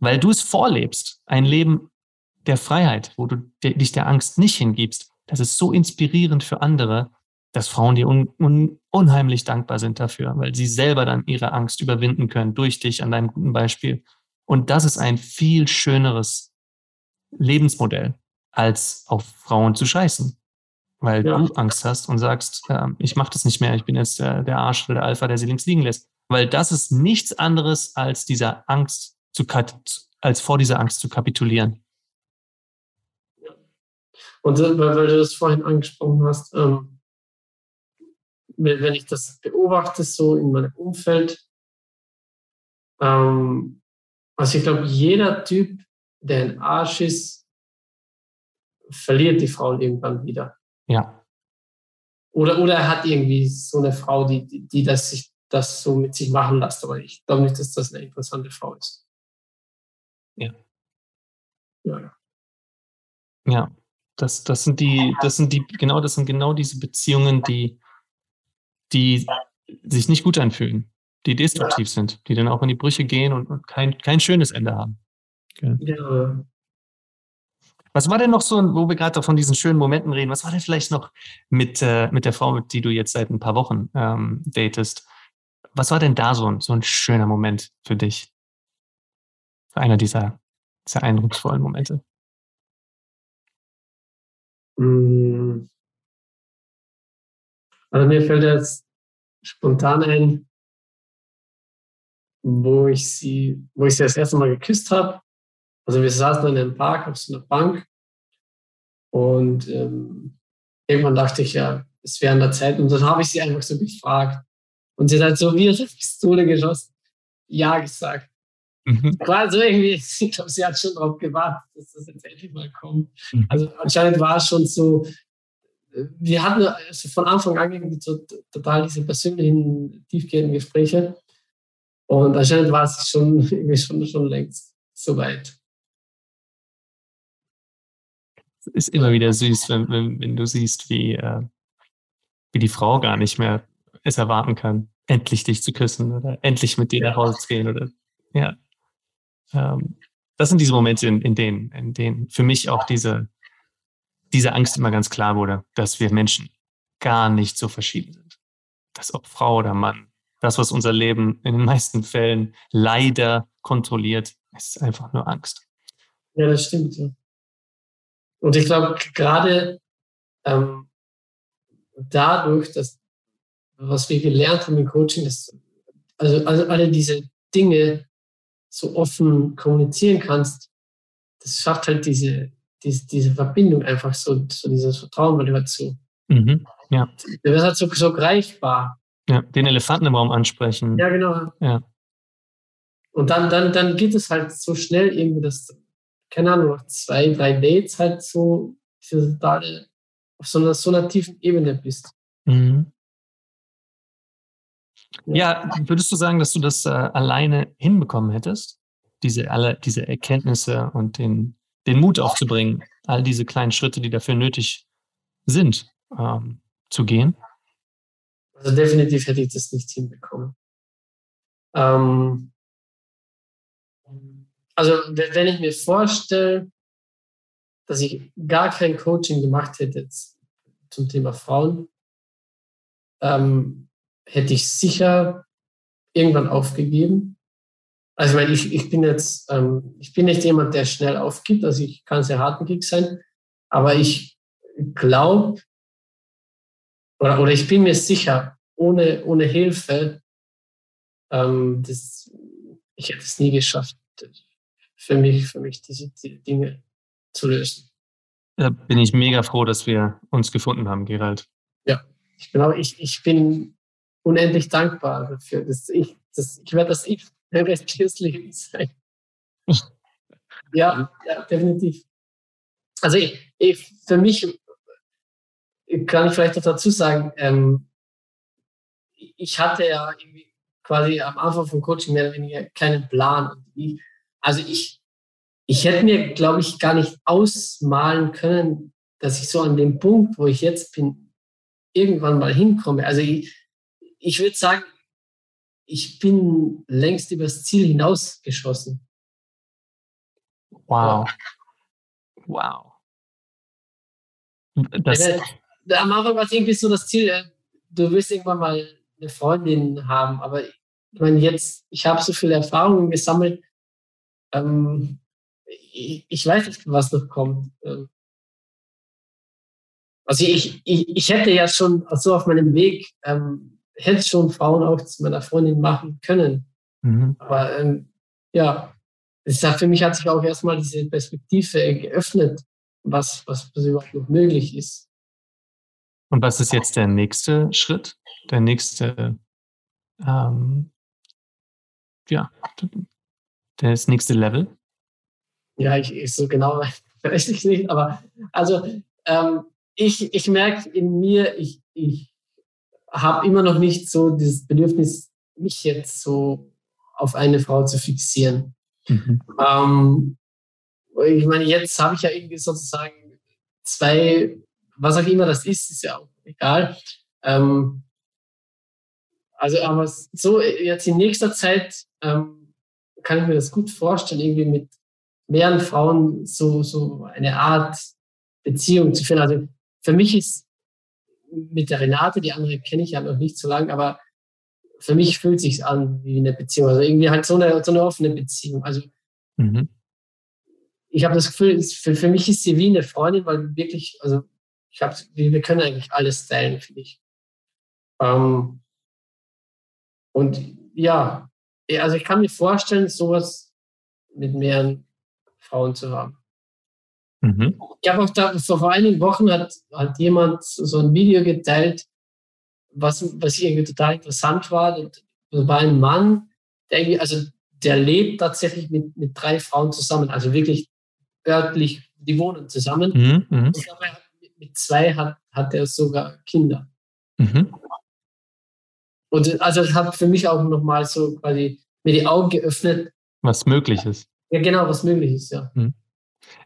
Weil du es vorlebst. Ein Leben der Freiheit, wo du dich der Angst nicht hingibst, das ist so inspirierend für andere, dass Frauen dir un, un, unheimlich dankbar sind dafür, weil sie selber dann ihre Angst überwinden können durch dich an deinem guten Beispiel. Und das ist ein viel schöneres Lebensmodell, als auf Frauen zu scheißen. Weil ja. du Angst hast und sagst, äh, ich mache das nicht mehr, ich bin jetzt der, der Arsch oder der Alpha, der sie links liegen lässt. Weil das ist nichts anderes als dieser Angst zu als vor dieser Angst zu kapitulieren. Und weil, du das vorhin angesprochen hast, ähm, wenn ich das beobachte, so in meinem Umfeld, ähm, also ich glaube, jeder Typ, der ein Arsch ist, verliert die Frauen irgendwann wieder. Ja. Oder, oder er hat irgendwie so eine Frau, die, die, die das, sich, das so mit sich machen lässt. Aber ich glaube nicht, dass das eine interessante Frau ist. Ja. Ja. Ja. Das, das sind die, das sind die, genau, das sind genau diese Beziehungen, die, die sich nicht gut anfühlen, die destruktiv sind, die dann auch in die Brüche gehen und, und kein, kein schönes Ende haben. Okay. Ja. Was war denn noch so, wo wir gerade von diesen schönen Momenten reden, was war denn vielleicht noch mit, äh, mit der Frau, mit die du jetzt seit ein paar Wochen ähm, datest? Was war denn da so ein, so ein schöner Moment für dich? Einer dieser, dieser eindrucksvollen Momente? Hm. Also mir fällt jetzt spontan ein, wo ich sie, wo ich sie das erste Mal geküsst habe. Also wir saßen in einem Park auf so einer Bank und ähm, irgendwann dachte ich ja, es wäre an der Zeit und dann habe ich sie einfach so gefragt und sie hat halt so wie eine Pistole geschossen, ja gesagt. Mhm. War so irgendwie, ich glaube, sie hat schon darauf gewartet, dass das jetzt endlich mal kommt. Mhm. Also anscheinend war es schon so, wir hatten also von Anfang an so total diese persönlichen, tiefgehenden Gespräche. Und anscheinend war es schon, irgendwie schon, schon längst soweit. Es ist immer wieder süß, wenn, wenn, wenn du siehst, wie, äh, wie die Frau gar nicht mehr es erwarten kann, endlich dich zu küssen oder endlich mit dir nach Hause zu gehen oder ja. Ähm, das sind diese Momente, in, in denen, in denen für mich auch diese, diese Angst immer ganz klar wurde, dass wir Menschen gar nicht so verschieden sind. Dass ob Frau oder Mann, das, was unser Leben in den meisten Fällen leider kontrolliert, ist einfach nur Angst. Ja, das stimmt. Ja. Und ich glaube, gerade ähm, dadurch, dass was wir gelernt haben im Coaching, ist, also, also alle diese Dinge so offen kommunizieren kannst, das schafft halt diese, diese, diese Verbindung einfach so, so dieses Vertrauen, weil so, mhm, ja. du wirst halt so, so greifbar. Ja, den Elefanten im Raum ansprechen. Ja, genau. Ja. Und dann, dann, dann geht es halt so schnell irgendwie, dass, keine Ahnung, nach zwei, drei Dates halt so diese totale, auf so einer, so einer tiefen Ebene bist. Mhm. Ja, würdest du sagen, dass du das äh, alleine hinbekommen hättest? Diese, alle, diese Erkenntnisse und den, den Mut aufzubringen, all diese kleinen Schritte, die dafür nötig sind, ähm, zu gehen? Also definitiv hätte ich das nicht hinbekommen. Ähm, also wenn ich mir vorstelle, dass ich gar kein Coaching gemacht hätte zum Thema Frauen, ähm, hätte ich sicher irgendwann aufgegeben. Also ich, meine, ich, ich bin jetzt, ähm, ich bin nicht jemand, der schnell aufgibt, also ich kann sehr hartnäckig sein, aber ich glaube, oder, oder ich bin mir sicher, ohne, ohne Hilfe, ähm, das, ich hätte es nie geschafft, für mich, für mich diese, diese Dinge zu lösen. Da bin ich mega froh, dass wir uns gefunden haben, Gerald. Ja, ich, genau, ich, ich bin unendlich dankbar dafür. Dass ich, dass, ich werde das ich der Rest des Lebens sein. ja, ja, definitiv. Also ich, ich, für mich kann ich vielleicht noch dazu sagen, ähm, ich hatte ja quasi am Anfang vom Coaching mehr oder weniger keinen Plan. Ich, also ich, ich hätte mir, glaube ich, gar nicht ausmalen können, dass ich so an dem Punkt, wo ich jetzt bin, irgendwann mal hinkomme. Also ich, ich würde sagen, ich bin längst übers Ziel hinausgeschossen. Wow. Wow. Das äh, am Anfang war es irgendwie so das Ziel, äh, du wirst irgendwann mal eine Freundin haben, aber ich meine, jetzt, ich habe so viele Erfahrungen gesammelt, ähm, ich, ich, weiß nicht, was noch kommt. Ähm, also ich, ich, ich hätte ja schon so auf meinem Weg ähm, hätte schon Frauen auch zu meiner Freundin machen können. Mhm. Aber ähm, ja, ich sag, für mich hat sich auch erstmal diese Perspektive geöffnet, was, was, überhaupt noch möglich ist. Und was ist jetzt der nächste Schritt? Der nächste, ähm, ja, das nächste Level? Ja, ich, ich so genau weiß ich nicht, aber also ähm, ich, ich merke in mir, ich, ich habe immer noch nicht so das Bedürfnis, mich jetzt so auf eine Frau zu fixieren. Mhm. Ähm, ich meine, jetzt habe ich ja irgendwie sozusagen zwei, was auch immer das ist, ist ja auch egal. Ähm, also, aber so jetzt in nächster Zeit ähm, kann ich mir das gut vorstellen, irgendwie mit mehreren Frauen so, so eine Art Beziehung zu führen. Also für mich ist mit der Renate, die andere kenne ich ja noch nicht so lange, aber für mich fühlt sich an wie eine Beziehung. Also irgendwie halt so eine, so eine offene Beziehung. Also mhm. ich habe das Gefühl, für, für mich ist sie wie eine Freundin, weil wirklich, also ich habe, wir können eigentlich alles teilen, finde ich. Ähm, und ja, also ich kann mir vorstellen, sowas mit mehreren Frauen zu haben. Mhm. Ich habe auch da, vor einigen Wochen hat, hat jemand so ein Video geteilt, was, was irgendwie total interessant war. Das war ein Mann, der irgendwie, also der lebt tatsächlich mit, mit drei Frauen zusammen, also wirklich örtlich, die wohnen zusammen. Mhm. Mhm. mit zwei hat, hat er sogar Kinder. Mhm. Und also es hat für mich auch nochmal so quasi mir die Augen geöffnet. Was möglich ist. Ja, genau, was möglich ist, ja. Mhm.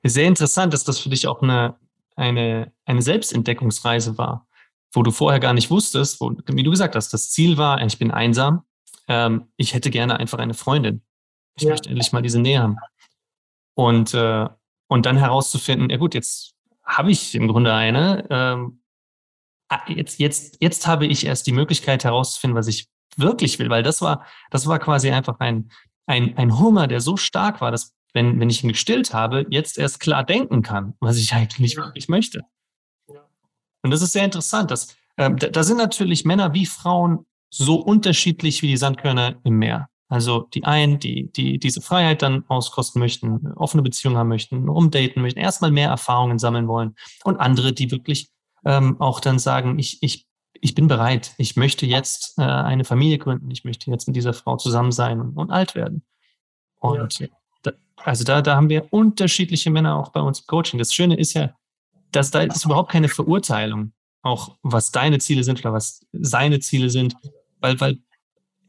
Sehr interessant, dass das für dich auch eine, eine, eine Selbstentdeckungsreise war, wo du vorher gar nicht wusstest, wo, wie du gesagt hast, das Ziel war, ich bin einsam, ähm, ich hätte gerne einfach eine Freundin. Ich ja. möchte endlich mal diese Nähe haben. Und, äh, und dann herauszufinden, ja gut, jetzt habe ich im Grunde eine, ähm, ah, jetzt, jetzt, jetzt habe ich erst die Möglichkeit herauszufinden, was ich wirklich will, weil das war, das war quasi einfach ein, ein, ein Hunger, der so stark war, dass wenn, wenn ich ihn gestillt habe, jetzt erst klar denken kann, was ich eigentlich ja. wirklich möchte. Ja. Und das ist sehr interessant. Dass, äh, da, da sind natürlich Männer wie Frauen so unterschiedlich wie die Sandkörner im Meer. Also die einen, die, die diese Freiheit dann auskosten möchten, offene Beziehungen haben möchten, rumdaten möchten, erstmal mehr Erfahrungen sammeln wollen. Und andere, die wirklich ähm, auch dann sagen, ich, ich, ich bin bereit, ich möchte jetzt äh, eine Familie gründen, ich möchte jetzt mit dieser Frau zusammen sein und, und alt werden. Und ja. Also da, da haben wir unterschiedliche Männer auch bei uns im Coaching. Das Schöne ist ja, dass da ist überhaupt keine Verurteilung, auch was deine Ziele sind oder was seine Ziele sind, weil, weil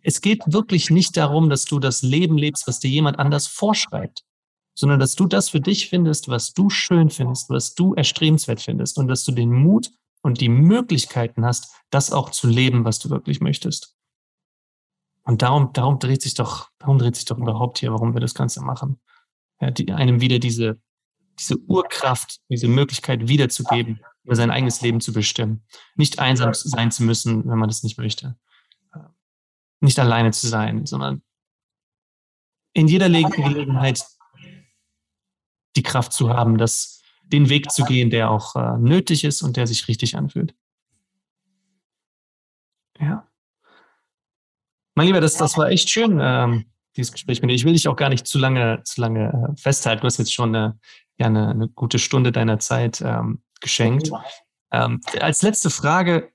es geht wirklich nicht darum, dass du das Leben lebst, was dir jemand anders vorschreibt, sondern dass du das für dich findest, was du schön findest, was du erstrebenswert findest und dass du den Mut und die Möglichkeiten hast, das auch zu leben, was du wirklich möchtest. Und darum, darum dreht sich doch, darum dreht sich doch überhaupt hier, warum wir das Ganze machen. Ja, die, einem wieder diese, diese Urkraft, diese Möglichkeit wiederzugeben, über sein eigenes Leben zu bestimmen. Nicht einsam sein zu müssen, wenn man das nicht möchte. Nicht alleine zu sein, sondern in jeder Gelegenheit die Kraft zu haben, das, den Weg zu gehen, der auch äh, nötig ist und der sich richtig anfühlt. Ja. Mein Lieber, das, das war echt schön, ähm, dieses Gespräch mit dir. Ich will dich auch gar nicht zu lange, zu lange äh, festhalten. Du hast jetzt schon eine, ja, eine, eine gute Stunde deiner Zeit ähm, geschenkt. Ähm, als letzte Frage,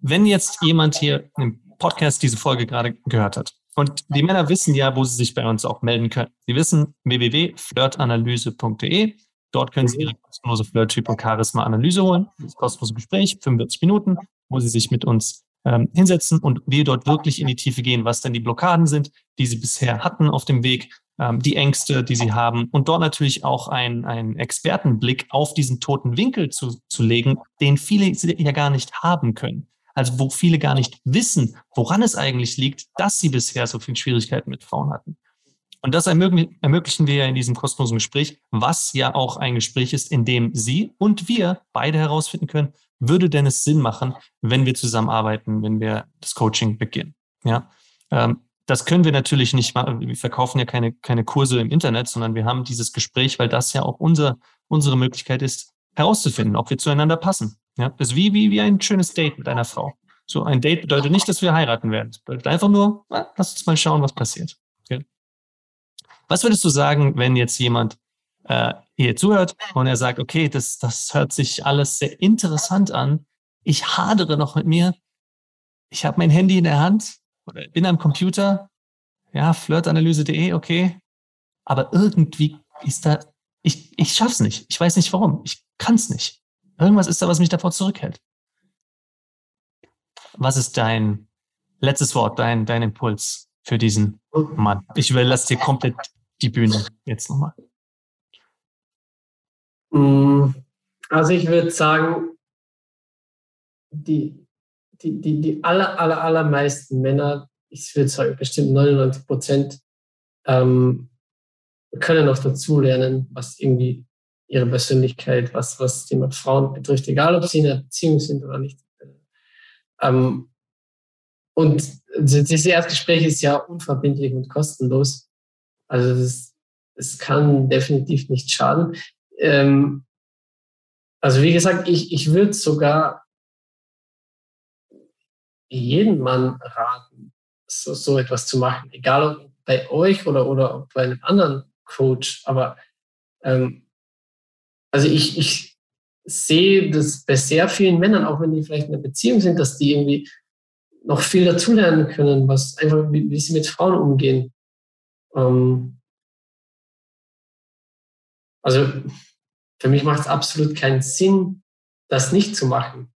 wenn jetzt jemand hier im Podcast diese Folge gerade gehört hat, und die Männer wissen ja, wo sie sich bei uns auch melden können. Sie wissen www.flirtanalyse.de. Dort können Sie Ihre kostenlose Flirt-Typ- und Charisma-Analyse holen. Das kostenlose Gespräch, 45 Minuten, wo Sie sich mit uns ähm, hinsetzen und wir dort wirklich in die Tiefe gehen, was denn die Blockaden sind, die Sie bisher hatten auf dem Weg, ähm, die Ängste, die Sie haben und dort natürlich auch einen Expertenblick auf diesen toten Winkel zu, zu legen, den viele ja gar nicht haben können. Also wo viele gar nicht wissen, woran es eigentlich liegt, dass sie bisher so viele Schwierigkeiten mit Frauen hatten. Und das ermöglichen wir ja in diesem kostenlosen Gespräch, was ja auch ein Gespräch ist, in dem Sie und wir beide herausfinden können, würde denn es Sinn machen, wenn wir zusammenarbeiten, wenn wir das Coaching beginnen. Ja, ähm, das können wir natürlich nicht machen. Wir verkaufen ja keine, keine Kurse im Internet, sondern wir haben dieses Gespräch, weil das ja auch unser, unsere Möglichkeit ist, herauszufinden, ob wir zueinander passen. Ja, das ist wie, wie, wie ein schönes Date mit einer Frau. So ein Date bedeutet nicht, dass wir heiraten werden. Es bedeutet einfach nur, na, lass uns mal schauen, was passiert. Okay? Was würdest du sagen, wenn jetzt jemand äh, hier zuhört und er sagt, okay, das, das hört sich alles sehr interessant an. Ich hadere noch mit mir. Ich habe mein Handy in der Hand oder bin am Computer. Ja, flirtanalyse.de, okay. Aber irgendwie ist da, ich, ich schaff's nicht. Ich weiß nicht warum. Ich kann's nicht. Irgendwas ist da, was mich davor zurückhält. Was ist dein letztes Wort, dein, dein Impuls für diesen Mann? Ich überlasse dir komplett die Bühne jetzt nochmal. Mm, also ich würde sagen, die, die, die, die aller, aller, allermeisten Männer, ich würde sagen bestimmt 99 Prozent, ähm, können noch dazulernen, was irgendwie ihre Persönlichkeit, was, was Thema Frauen betrifft, egal ob sie in einer Beziehung sind oder nicht. Ähm, und dieses Erstgespräch ist ja unverbindlich und kostenlos. Also es kann definitiv nicht schaden. Ähm, also wie gesagt, ich, ich würde sogar jeden Mann raten, so, so etwas zu machen, egal ob bei euch oder, oder bei einem anderen Coach. Aber ähm, also ich, ich sehe das bei sehr vielen Männern, auch wenn die vielleicht in einer Beziehung sind, dass die irgendwie noch viel dazulernen können, was einfach, wie, wie sie mit Frauen umgehen. Ähm, also für mich macht es absolut keinen Sinn, das nicht zu machen.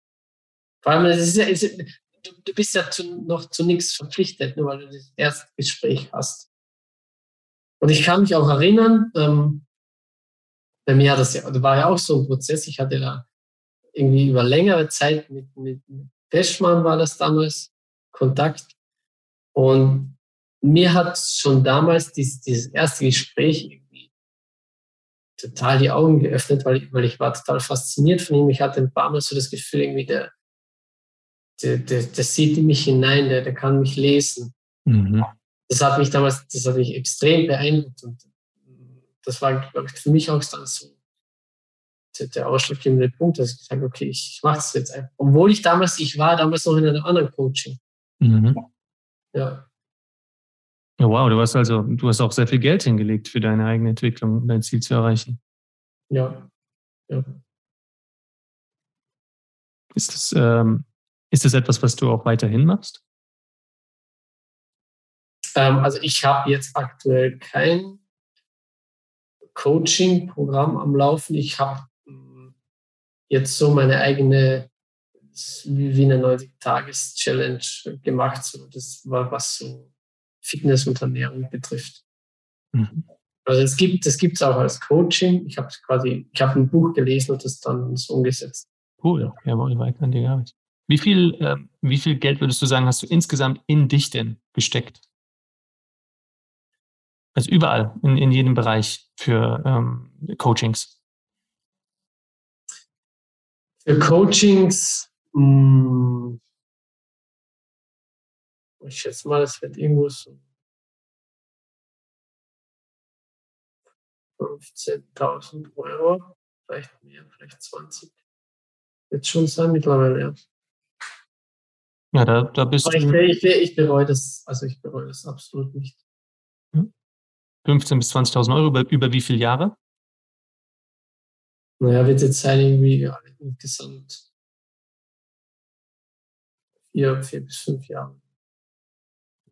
Vor allem, ja, ist, du, du, bist ja zu, noch zu nichts verpflichtet, nur weil du das erste Gespräch hast. Und ich kann mich auch erinnern, ähm, bei mir das ja, war ja auch so ein Prozess. Ich hatte da irgendwie über längere Zeit mit, mit, Peschmann war das damals Kontakt. Und mir hat schon damals dieses, dieses erste Gespräch total die Augen geöffnet, weil ich, weil ich war total fasziniert von ihm. Ich hatte ein paar Mal so das Gefühl, irgendwie der, der, der, der sieht in mich hinein, der, der kann mich lesen. Mhm. Das hat mich damals, das hat mich extrem beeindruckt und das war, glaube ich, für mich auch dann so der ausschlaggebende Punkt, dass ich gesagt habe, okay, ich, mache das jetzt einfach. Obwohl ich damals, ich war damals noch in einem anderen Coaching. Mhm. Ja. Oh, wow, du hast also, du hast auch sehr viel Geld hingelegt für deine eigene Entwicklung, um dein Ziel zu erreichen. Ja. ja. Ist das, ähm, ist das etwas, was du auch weiterhin machst? Ähm, also ich habe jetzt aktuell kein Coaching-Programm am Laufen. Ich habe hm, jetzt so meine eigene wie eine 90-Tages-Challenge gemacht. So, das war was so Fitness und Ernährung betrifft. Mhm. Also es gibt es gibt's auch als Coaching. Ich habe quasi, ich habe ein Buch gelesen und das dann so umgesetzt. Cool, jawohl, weiter an dir gearbeitet. Wie viel, äh, wie viel Geld würdest du sagen, hast du insgesamt in dich denn gesteckt? Also überall, in, in jedem Bereich für ähm, Coachings. Für Coachings, mh, hm, ich schätze mal, es wird irgendwo so 15.000 Euro, vielleicht mehr, vielleicht 20. Wird schon sein mittlerweile, ja. Ja, da, da bist Aber du. Ich, ich, ich bereue das, also ich bereue das absolut nicht. 15.000 bis 20.000 Euro über, über wie viele Jahre? Naja, wird jetzt sein irgendwie ja, insgesamt vier, vier bis fünf Jahre.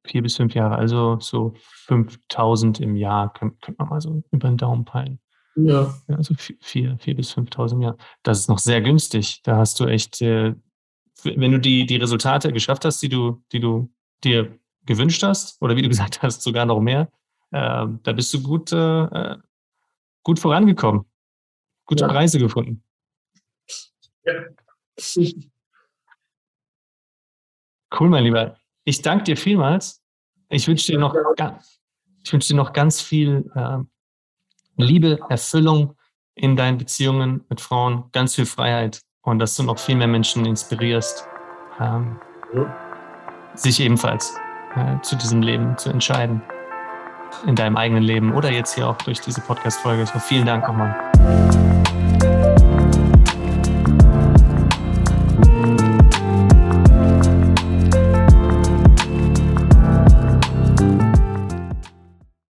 Vier bis fünf Jahre, also so 5000 im Jahr, könnte könnt man mal so über den Daumen peilen. Ja. ja also vier, vier bis 5.000 im Jahr. Das ist noch sehr günstig. Da hast du echt, äh, wenn du die, die Resultate geschafft hast, die du, die du dir gewünscht hast, oder wie du gesagt hast, sogar noch mehr, äh, da bist du gut, äh, gut vorangekommen. Gute ja. Preise gefunden. Ja. Cool, mein Lieber. Ich danke dir vielmals. Ich wünsche dir noch, ich wünsche dir noch ganz viel äh, Liebe, Erfüllung in deinen Beziehungen mit Frauen, ganz viel Freiheit und dass du noch viel mehr Menschen inspirierst, ähm, ja. sich ebenfalls äh, zu diesem Leben zu entscheiden in deinem eigenen Leben oder jetzt hier auch durch diese Podcast-Folge. So, vielen Dank nochmal.